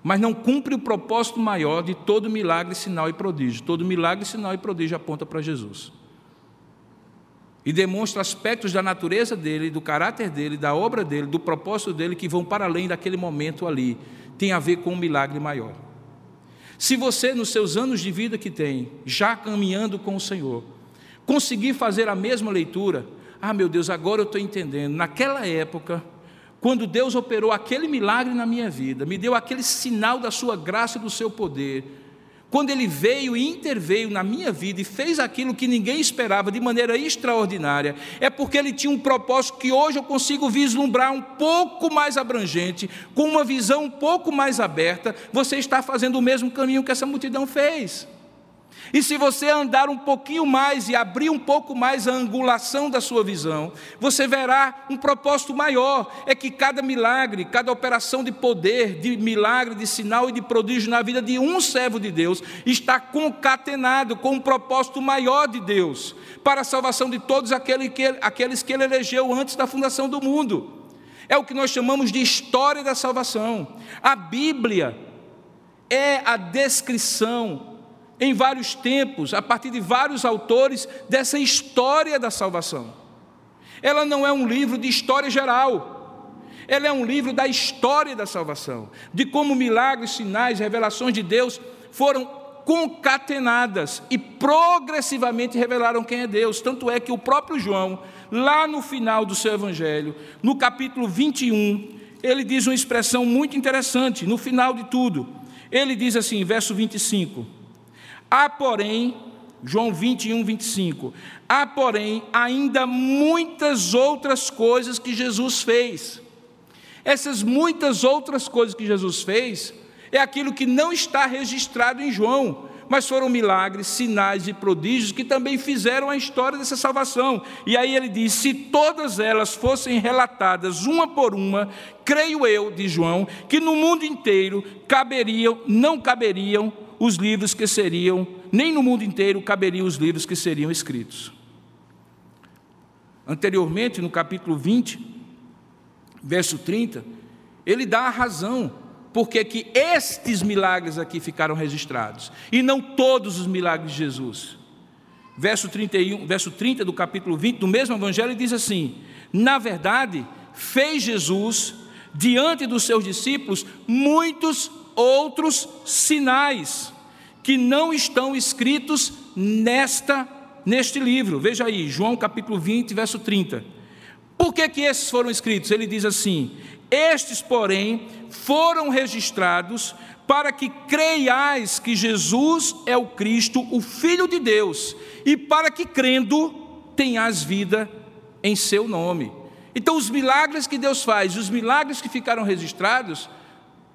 mas não cumpre o propósito maior de todo milagre, sinal e prodígio. Todo milagre, sinal e prodígio aponta para Jesus. E demonstra aspectos da natureza dele, do caráter dele, da obra dele, do propósito dele que vão para além daquele momento ali. Tem a ver com um milagre maior. Se você, nos seus anos de vida que tem, já caminhando com o Senhor, conseguir fazer a mesma leitura, ah, meu Deus, agora eu estou entendendo. Naquela época, quando Deus operou aquele milagre na minha vida, me deu aquele sinal da sua graça e do seu poder, quando Ele veio e interveio na minha vida e fez aquilo que ninguém esperava de maneira extraordinária, é porque Ele tinha um propósito que hoje eu consigo vislumbrar um pouco mais abrangente, com uma visão um pouco mais aberta. Você está fazendo o mesmo caminho que essa multidão fez. E se você andar um pouquinho mais e abrir um pouco mais a angulação da sua visão, você verá um propósito maior: é que cada milagre, cada operação de poder, de milagre, de sinal e de prodígio na vida de um servo de Deus está concatenado com um propósito maior de Deus, para a salvação de todos aqueles que, ele elegeu antes da fundação do mundo. É o que nós chamamos de história da salvação. A Bíblia é a descrição em vários tempos, a partir de vários autores, dessa história da salvação. Ela não é um livro de história geral, ela é um livro da história da salvação, de como milagres, sinais, revelações de Deus foram concatenadas e progressivamente revelaram quem é Deus. Tanto é que o próprio João, lá no final do seu evangelho, no capítulo 21, ele diz uma expressão muito interessante, no final de tudo. Ele diz assim, verso 25: Há, porém, João 21, 25, há, porém, ainda muitas outras coisas que Jesus fez. Essas muitas outras coisas que Jesus fez é aquilo que não está registrado em João, mas foram milagres, sinais e prodígios que também fizeram a história dessa salvação. E aí ele diz: se todas elas fossem relatadas uma por uma, creio eu, de João, que no mundo inteiro caberiam, não caberiam os livros que seriam, nem no mundo inteiro caberiam os livros que seriam escritos. Anteriormente, no capítulo 20, verso 30, ele dá a razão porque que estes milagres aqui ficaram registrados e não todos os milagres de Jesus. Verso 31, verso 30 do capítulo 20 do mesmo evangelho diz assim: Na verdade, fez Jesus diante dos seus discípulos muitos outros sinais que não estão escritos nesta neste livro. Veja aí, João capítulo 20, verso 30. Por que, que esses foram escritos? Ele diz assim: Estes, porém, foram registrados para que creiais que Jesus é o Cristo, o Filho de Deus, e para que crendo tenhas vida em seu nome. Então, os milagres que Deus faz, os milagres que ficaram registrados,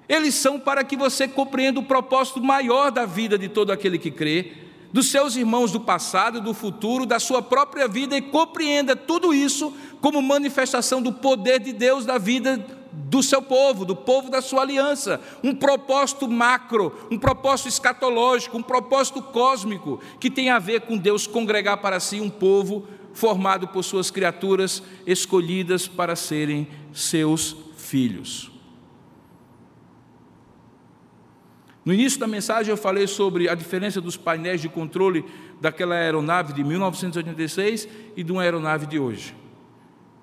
eles são para que você compreenda o propósito maior da vida de todo aquele que crê, dos seus irmãos do passado, do futuro, da sua própria vida e compreenda tudo isso como manifestação do poder de Deus da vida do seu povo, do povo da sua aliança, um propósito macro, um propósito escatológico, um propósito cósmico que tem a ver com Deus congregar para si um povo formado por suas criaturas escolhidas para serem seus filhos. No início da mensagem eu falei sobre a diferença dos painéis de controle daquela aeronave de 1986 e de uma aeronave de hoje.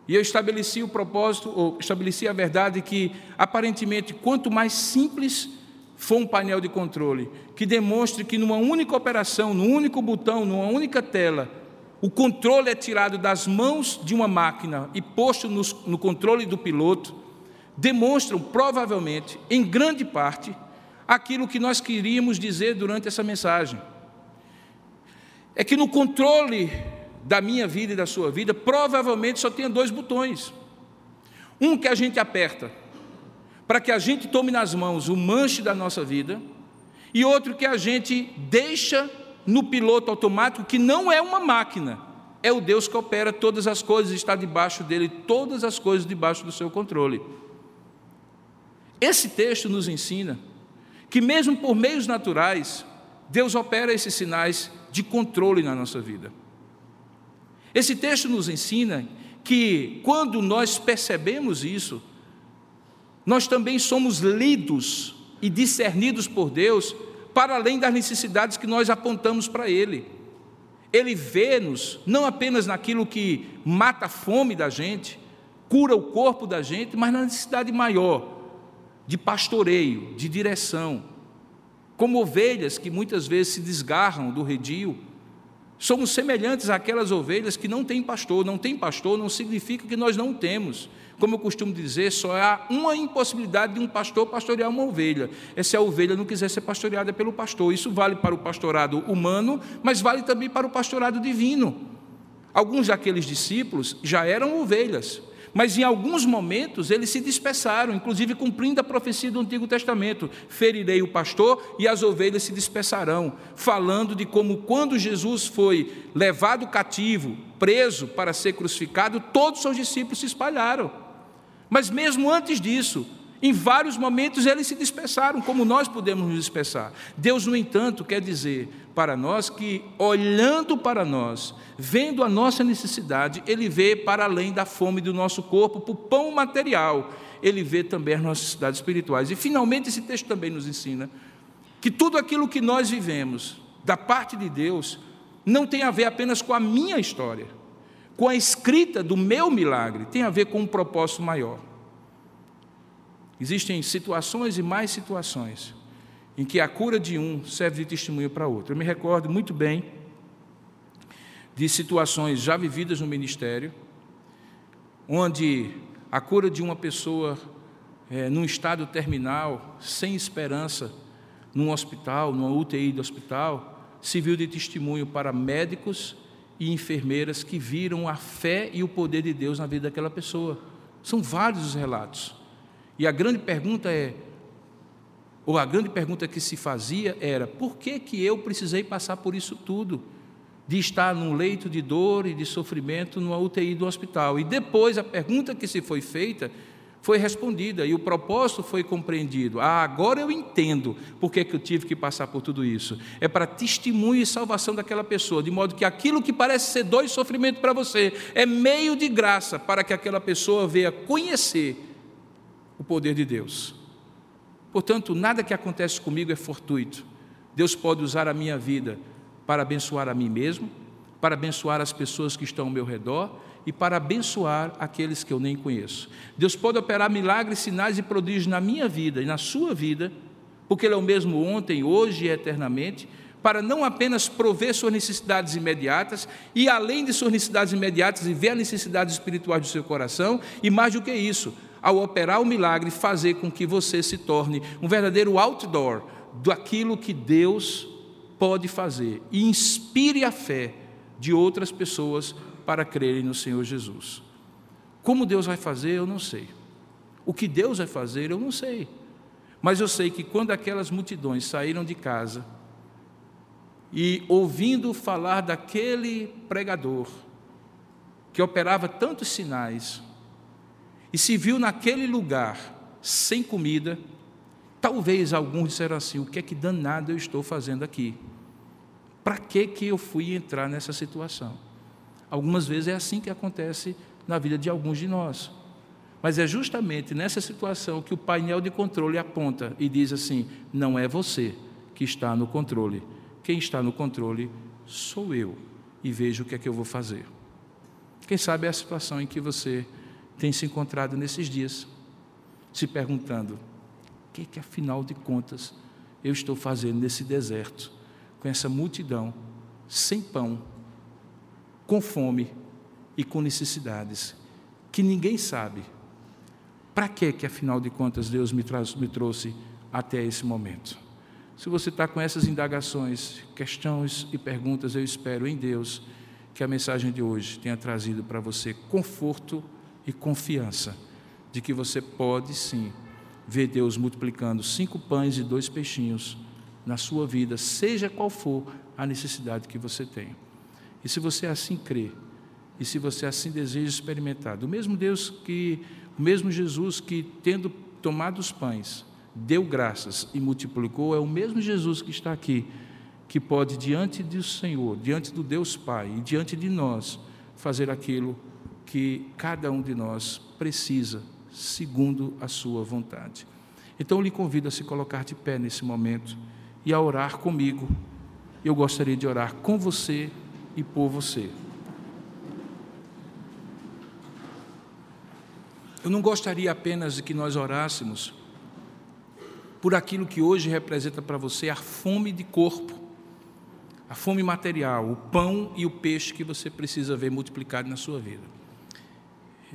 E eu estabeleci o propósito, ou estabeleci a verdade que, aparentemente, quanto mais simples for um painel de controle, que demonstre que numa única operação, num único botão, numa única tela, o controle é tirado das mãos de uma máquina e posto no, controle do piloto, demonstram provavelmente, em grande parte, aquilo que nós queríamos dizer durante essa mensagem. É que no controle da minha vida e da sua vida, provavelmente só tem dois botões. Um que a gente aperta para que a gente tome nas mãos o manche da nossa vida, e outro que a gente deixa no piloto automático, que não é uma máquina, é o Deus que opera todas as coisas, está debaixo dele, todas as coisas debaixo do seu controle. Esse texto nos ensina que, mesmo por meios naturais, Deus opera esses sinais de controle na nossa vida. Esse texto nos ensina que, quando nós percebemos isso, nós também somos lidos e discernidos por Deus para além das necessidades que nós apontamos para Ele. Ele vê-nos não apenas naquilo que mata a fome da gente, cura o corpo da gente, mas na necessidade maior de pastoreio, de direção, como ovelhas que muitas vezes se desgarram do redil. Somos semelhantes àquelas ovelhas que não têm pastor. Não tem pastor não significa que nós não temos. Como eu costumo dizer, só há uma impossibilidade de um pastor pastorear uma ovelha. É se a ovelha não quiser ser pastoreada pelo pastor. Isso vale para o pastorado humano, mas vale também para o pastorado divino. Alguns daqueles discípulos já eram ovelhas, mas em alguns momentos eles se dispersaram, inclusive cumprindo a profecia do Antigo Testamento: ferirei o pastor e as ovelhas se dispersarão, falando de como quando Jesus foi levado cativo, preso para ser crucificado, todos os seus discípulos se espalharam. Mas mesmo antes disso, em vários momentos eles se dispersaram, como nós podemos nos dispersar. Deus, no entanto, quer dizer para nós que, olhando para nós, vendo a nossa necessidade, Ele vê para além da fome do nosso corpo, por pão material, Ele vê também as nossas necessidades espirituais. E, finalmente, esse texto também nos ensina que tudo aquilo que nós vivemos, da parte de Deus, não tem a ver apenas com a minha história com a escrita do meu milagre, tem a ver com um propósito maior. Existem situações e mais situações em que a cura de um serve de testemunho para outro. Eu me recordo muito bem de situações já vividas no ministério, onde a cura de uma pessoa é, num estado terminal, sem esperança, num hospital, numa UTI do hospital, serviu de testemunho para médicos e enfermeiras que viram a fé e o poder de Deus na vida daquela pessoa. São vários os relatos. E a grande pergunta é, ou a grande pergunta que se fazia era: por que, que eu precisei passar por isso tudo? De estar num leito de dor e de sofrimento numa UTI do hospital. E depois a pergunta que se foi feita foi respondida e o propósito foi compreendido. Ah, agora eu entendo por que, eu tive que passar por tudo isso. É para testemunho e salvação daquela pessoa, de modo que aquilo que parece ser dor e sofrimento para você é meio de graça para que aquela pessoa venha conhecer o poder de Deus. Portanto, nada que acontece comigo é fortuito. Deus pode usar a minha vida para abençoar a mim mesmo, para abençoar as pessoas que estão ao meu redor e para abençoar aqueles que eu nem conheço. Deus pode operar milagres, sinais e prodígios na minha vida e na sua vida, porque Ele é o mesmo ontem, hoje e eternamente, para não apenas prover suas necessidades imediatas, e além de suas necessidades imediatas, e ver as necessidades espirituais do seu coração, e mais do que isso, ao operar o milagre, fazer com que você se torne um verdadeiro outdoor daquilo que Deus pode fazer e inspire a fé de outras pessoas para crerem no Senhor Jesus. Como Deus vai fazer, eu não sei. O que Deus vai fazer, eu não sei. Mas eu sei que quando aquelas multidões saíram de casa e ouvindo falar daquele pregador que operava tantos sinais e se viu naquele lugar sem comida, talvez alguns disseram assim: o que é que danado eu estou fazendo aqui? Para que, que eu fui entrar nessa situação? Algumas vezes é assim que acontece na vida de alguns de nós. Mas é justamente nessa situação que o painel de controle aponta e diz assim: não é você que está no controle. Quem está no controle sou eu e vejo o que é que eu vou fazer. Quem sabe é a situação em que você tem se encontrado nesses dias, se perguntando: o que, é que afinal de contas eu estou fazendo nesse deserto, com essa multidão, sem pão, com fome e com necessidades, que ninguém sabe. Para que, que afinal de contas, Deus me, me trouxe até esse momento? Se você está com essas indagações, questões e perguntas, eu espero em Deus que a mensagem de hoje tenha trazido para você conforto e confiança de que você pode sim ver Deus multiplicando cinco pães e dois peixinhos na sua vida, seja qual for a necessidade que você tem. E se você assim crê, e se você assim deseja experimentar, do mesmo Deus que, o mesmo Jesus que, tendo tomado os pães, deu graças e multiplicou, é o mesmo Jesus que está aqui, que pode, diante do Senhor, diante do Deus Pai e diante de nós, fazer aquilo que cada um de nós precisa, segundo a sua vontade. Então, eu lhe convido a se colocar de pé nesse momento e a orar comigo. Eu gostaria de orar com você e por você. Eu não gostaria apenas de que nós orássemos por aquilo que hoje representa para você a fome de corpo, a fome material, o pão e o peixe que você precisa ver multiplicado na sua vida.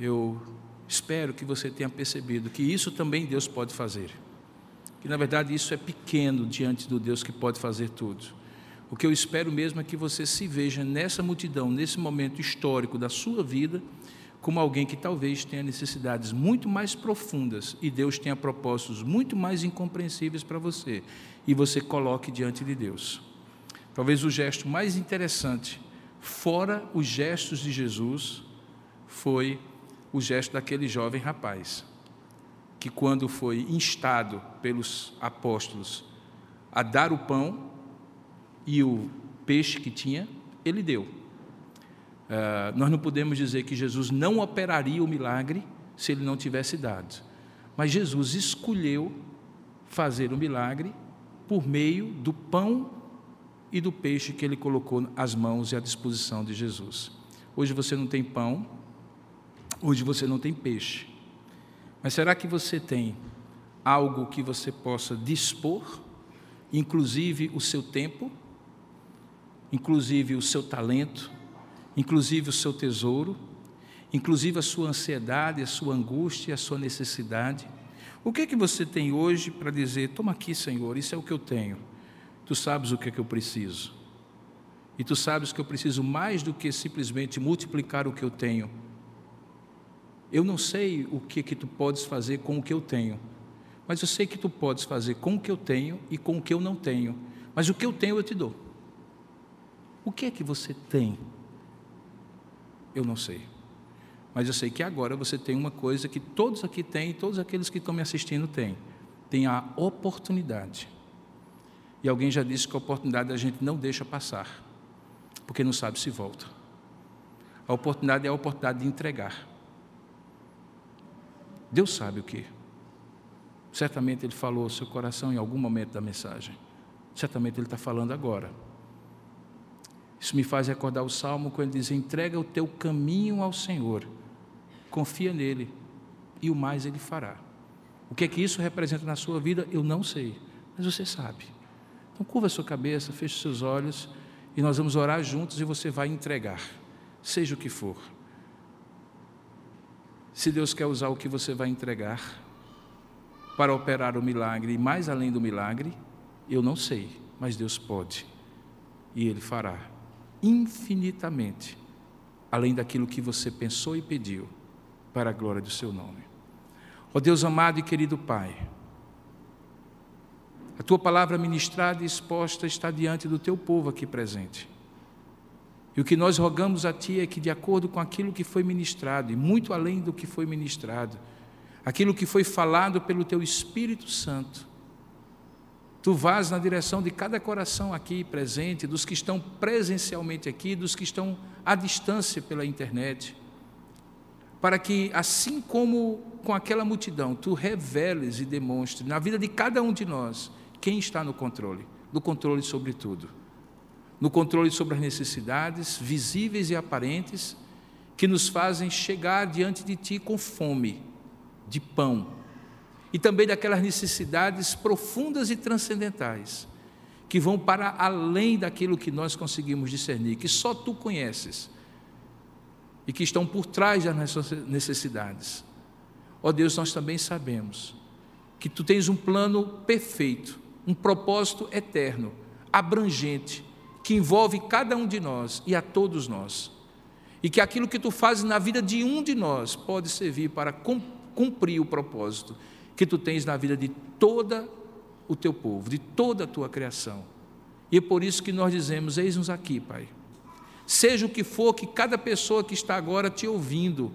Eu espero que você tenha percebido que isso também Deus pode fazer. Que na verdade isso é pequeno diante do Deus que pode fazer tudo. O que eu espero mesmo é que você se veja nessa multidão, nesse momento histórico da sua vida, como alguém que talvez tenha necessidades muito mais profundas e Deus tenha propósitos muito mais incompreensíveis para você e você coloque diante de Deus. Talvez o gesto mais interessante, fora os gestos de Jesus, foi o gesto daquele jovem rapaz, que quando foi instado pelos apóstolos a dar o pão e o peixe que tinha, ele deu. Uh, nós não podemos dizer que Jesus não operaria o milagre se ele não tivesse dado. Mas Jesus escolheu fazer o milagre por meio do pão e do peixe que ele colocou às mãos e à disposição de Jesus. Hoje você não tem pão, hoje você não tem peixe. Mas será que você tem algo que você possa dispor, inclusive o seu tempo, inclusive o seu talento, inclusive o seu tesouro, inclusive a sua ansiedade, a sua angústia, a sua necessidade. O que é que você tem hoje para dizer: toma aqui, Senhor, isso é o que eu tenho. Tu sabes o que é que eu preciso. E tu sabes que eu preciso mais do que simplesmente multiplicar o que eu tenho. Eu não sei o que que tu podes fazer com o que eu tenho, mas eu sei que tu podes fazer com o que eu tenho e com o que eu não tenho. Mas o que eu tenho eu te dou. O que é que você tem eu não sei. Mas eu sei que agora você tem uma coisa que todos aqui têm, todos aqueles que estão me assistindo têm. Tem a oportunidade. E alguém já disse que a oportunidade a gente não deixa passar, porque não sabe se volta. A oportunidade é a oportunidade de entregar. Deus sabe o que. Certamente Ele falou ao seu coração em algum momento da mensagem. Certamente Ele está falando agora. Isso me faz recordar o salmo quando ele diz: entrega o teu caminho ao Senhor, confia nele, e o mais ele fará. O que é que isso representa na sua vida, eu não sei, mas você sabe. Então, curva a sua cabeça, feche seus olhos, e nós vamos orar juntos e você vai entregar, seja o que for. Se Deus quer usar o que você vai entregar para operar o milagre e mais além do milagre, eu não sei, mas Deus pode e Ele fará infinitamente além daquilo que você pensou e pediu, para a glória do seu nome. Ó oh Deus amado e querido Pai, a tua palavra ministrada e exposta está diante do teu povo aqui presente. E o que nós rogamos a Ti é que, de acordo com aquilo que foi ministrado, e muito além do que foi ministrado, aquilo que foi falado pelo Teu Espírito Santo, Tu vás na direção de cada coração aqui presente, dos que estão presencialmente aqui, dos que estão à distância pela internet, para que, assim como com aquela multidão, tu reveles e demonstres na vida de cada um de nós quem está no controle, no controle sobre tudo, no controle sobre as necessidades visíveis e aparentes que nos fazem chegar diante de ti com fome de pão e também daquelas necessidades profundas e transcendentais, que vão para além daquilo que nós conseguimos discernir, que só tu conheces e que estão por trás das nossas necessidades. Ó oh Deus, nós também sabemos que tu tens um plano perfeito, um propósito eterno, abrangente, que envolve cada um de nós e a todos nós. E que aquilo que tu fazes na vida de um de nós pode servir para cumprir o propósito que tu tens na vida de toda o teu povo, de toda a tua criação. E é por isso que nós dizemos: eis-nos aqui, Pai. Seja o que for que cada pessoa que está agora te ouvindo,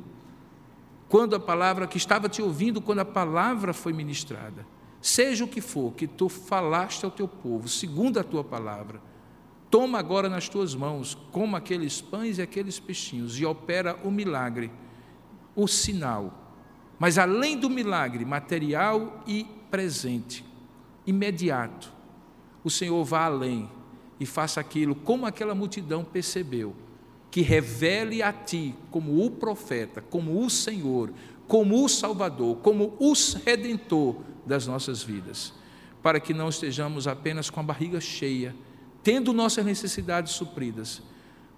quando a palavra, que estava te ouvindo quando a palavra foi ministrada, seja o que for que tu falaste ao teu povo, segundo a tua palavra, toma agora nas tuas mãos, como aqueles pães e aqueles peixinhos, e opera o milagre, o sinal mas além do milagre material e presente, imediato, o Senhor vá além e faça aquilo como aquela multidão percebeu, que revele a ti como o profeta, como o Senhor, como o Salvador, como o redentor das nossas vidas. para que não estejamos apenas com a barriga cheia, tendo nossas necessidades supridas,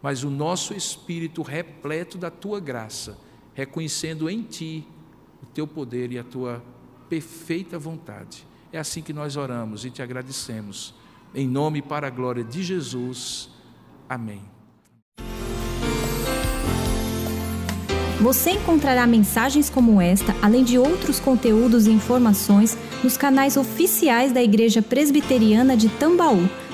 mas o nosso espírito repleto da tua graça, reconhecendo em ti o teu poder e a tua perfeita vontade. É assim que nós oramos e te agradecemos. Em nome e para a glória de Jesus. Amém. Você encontrará mensagens como esta, além de outros conteúdos e informações, nos canais oficiais da Igreja Presbiteriana de Tambaú,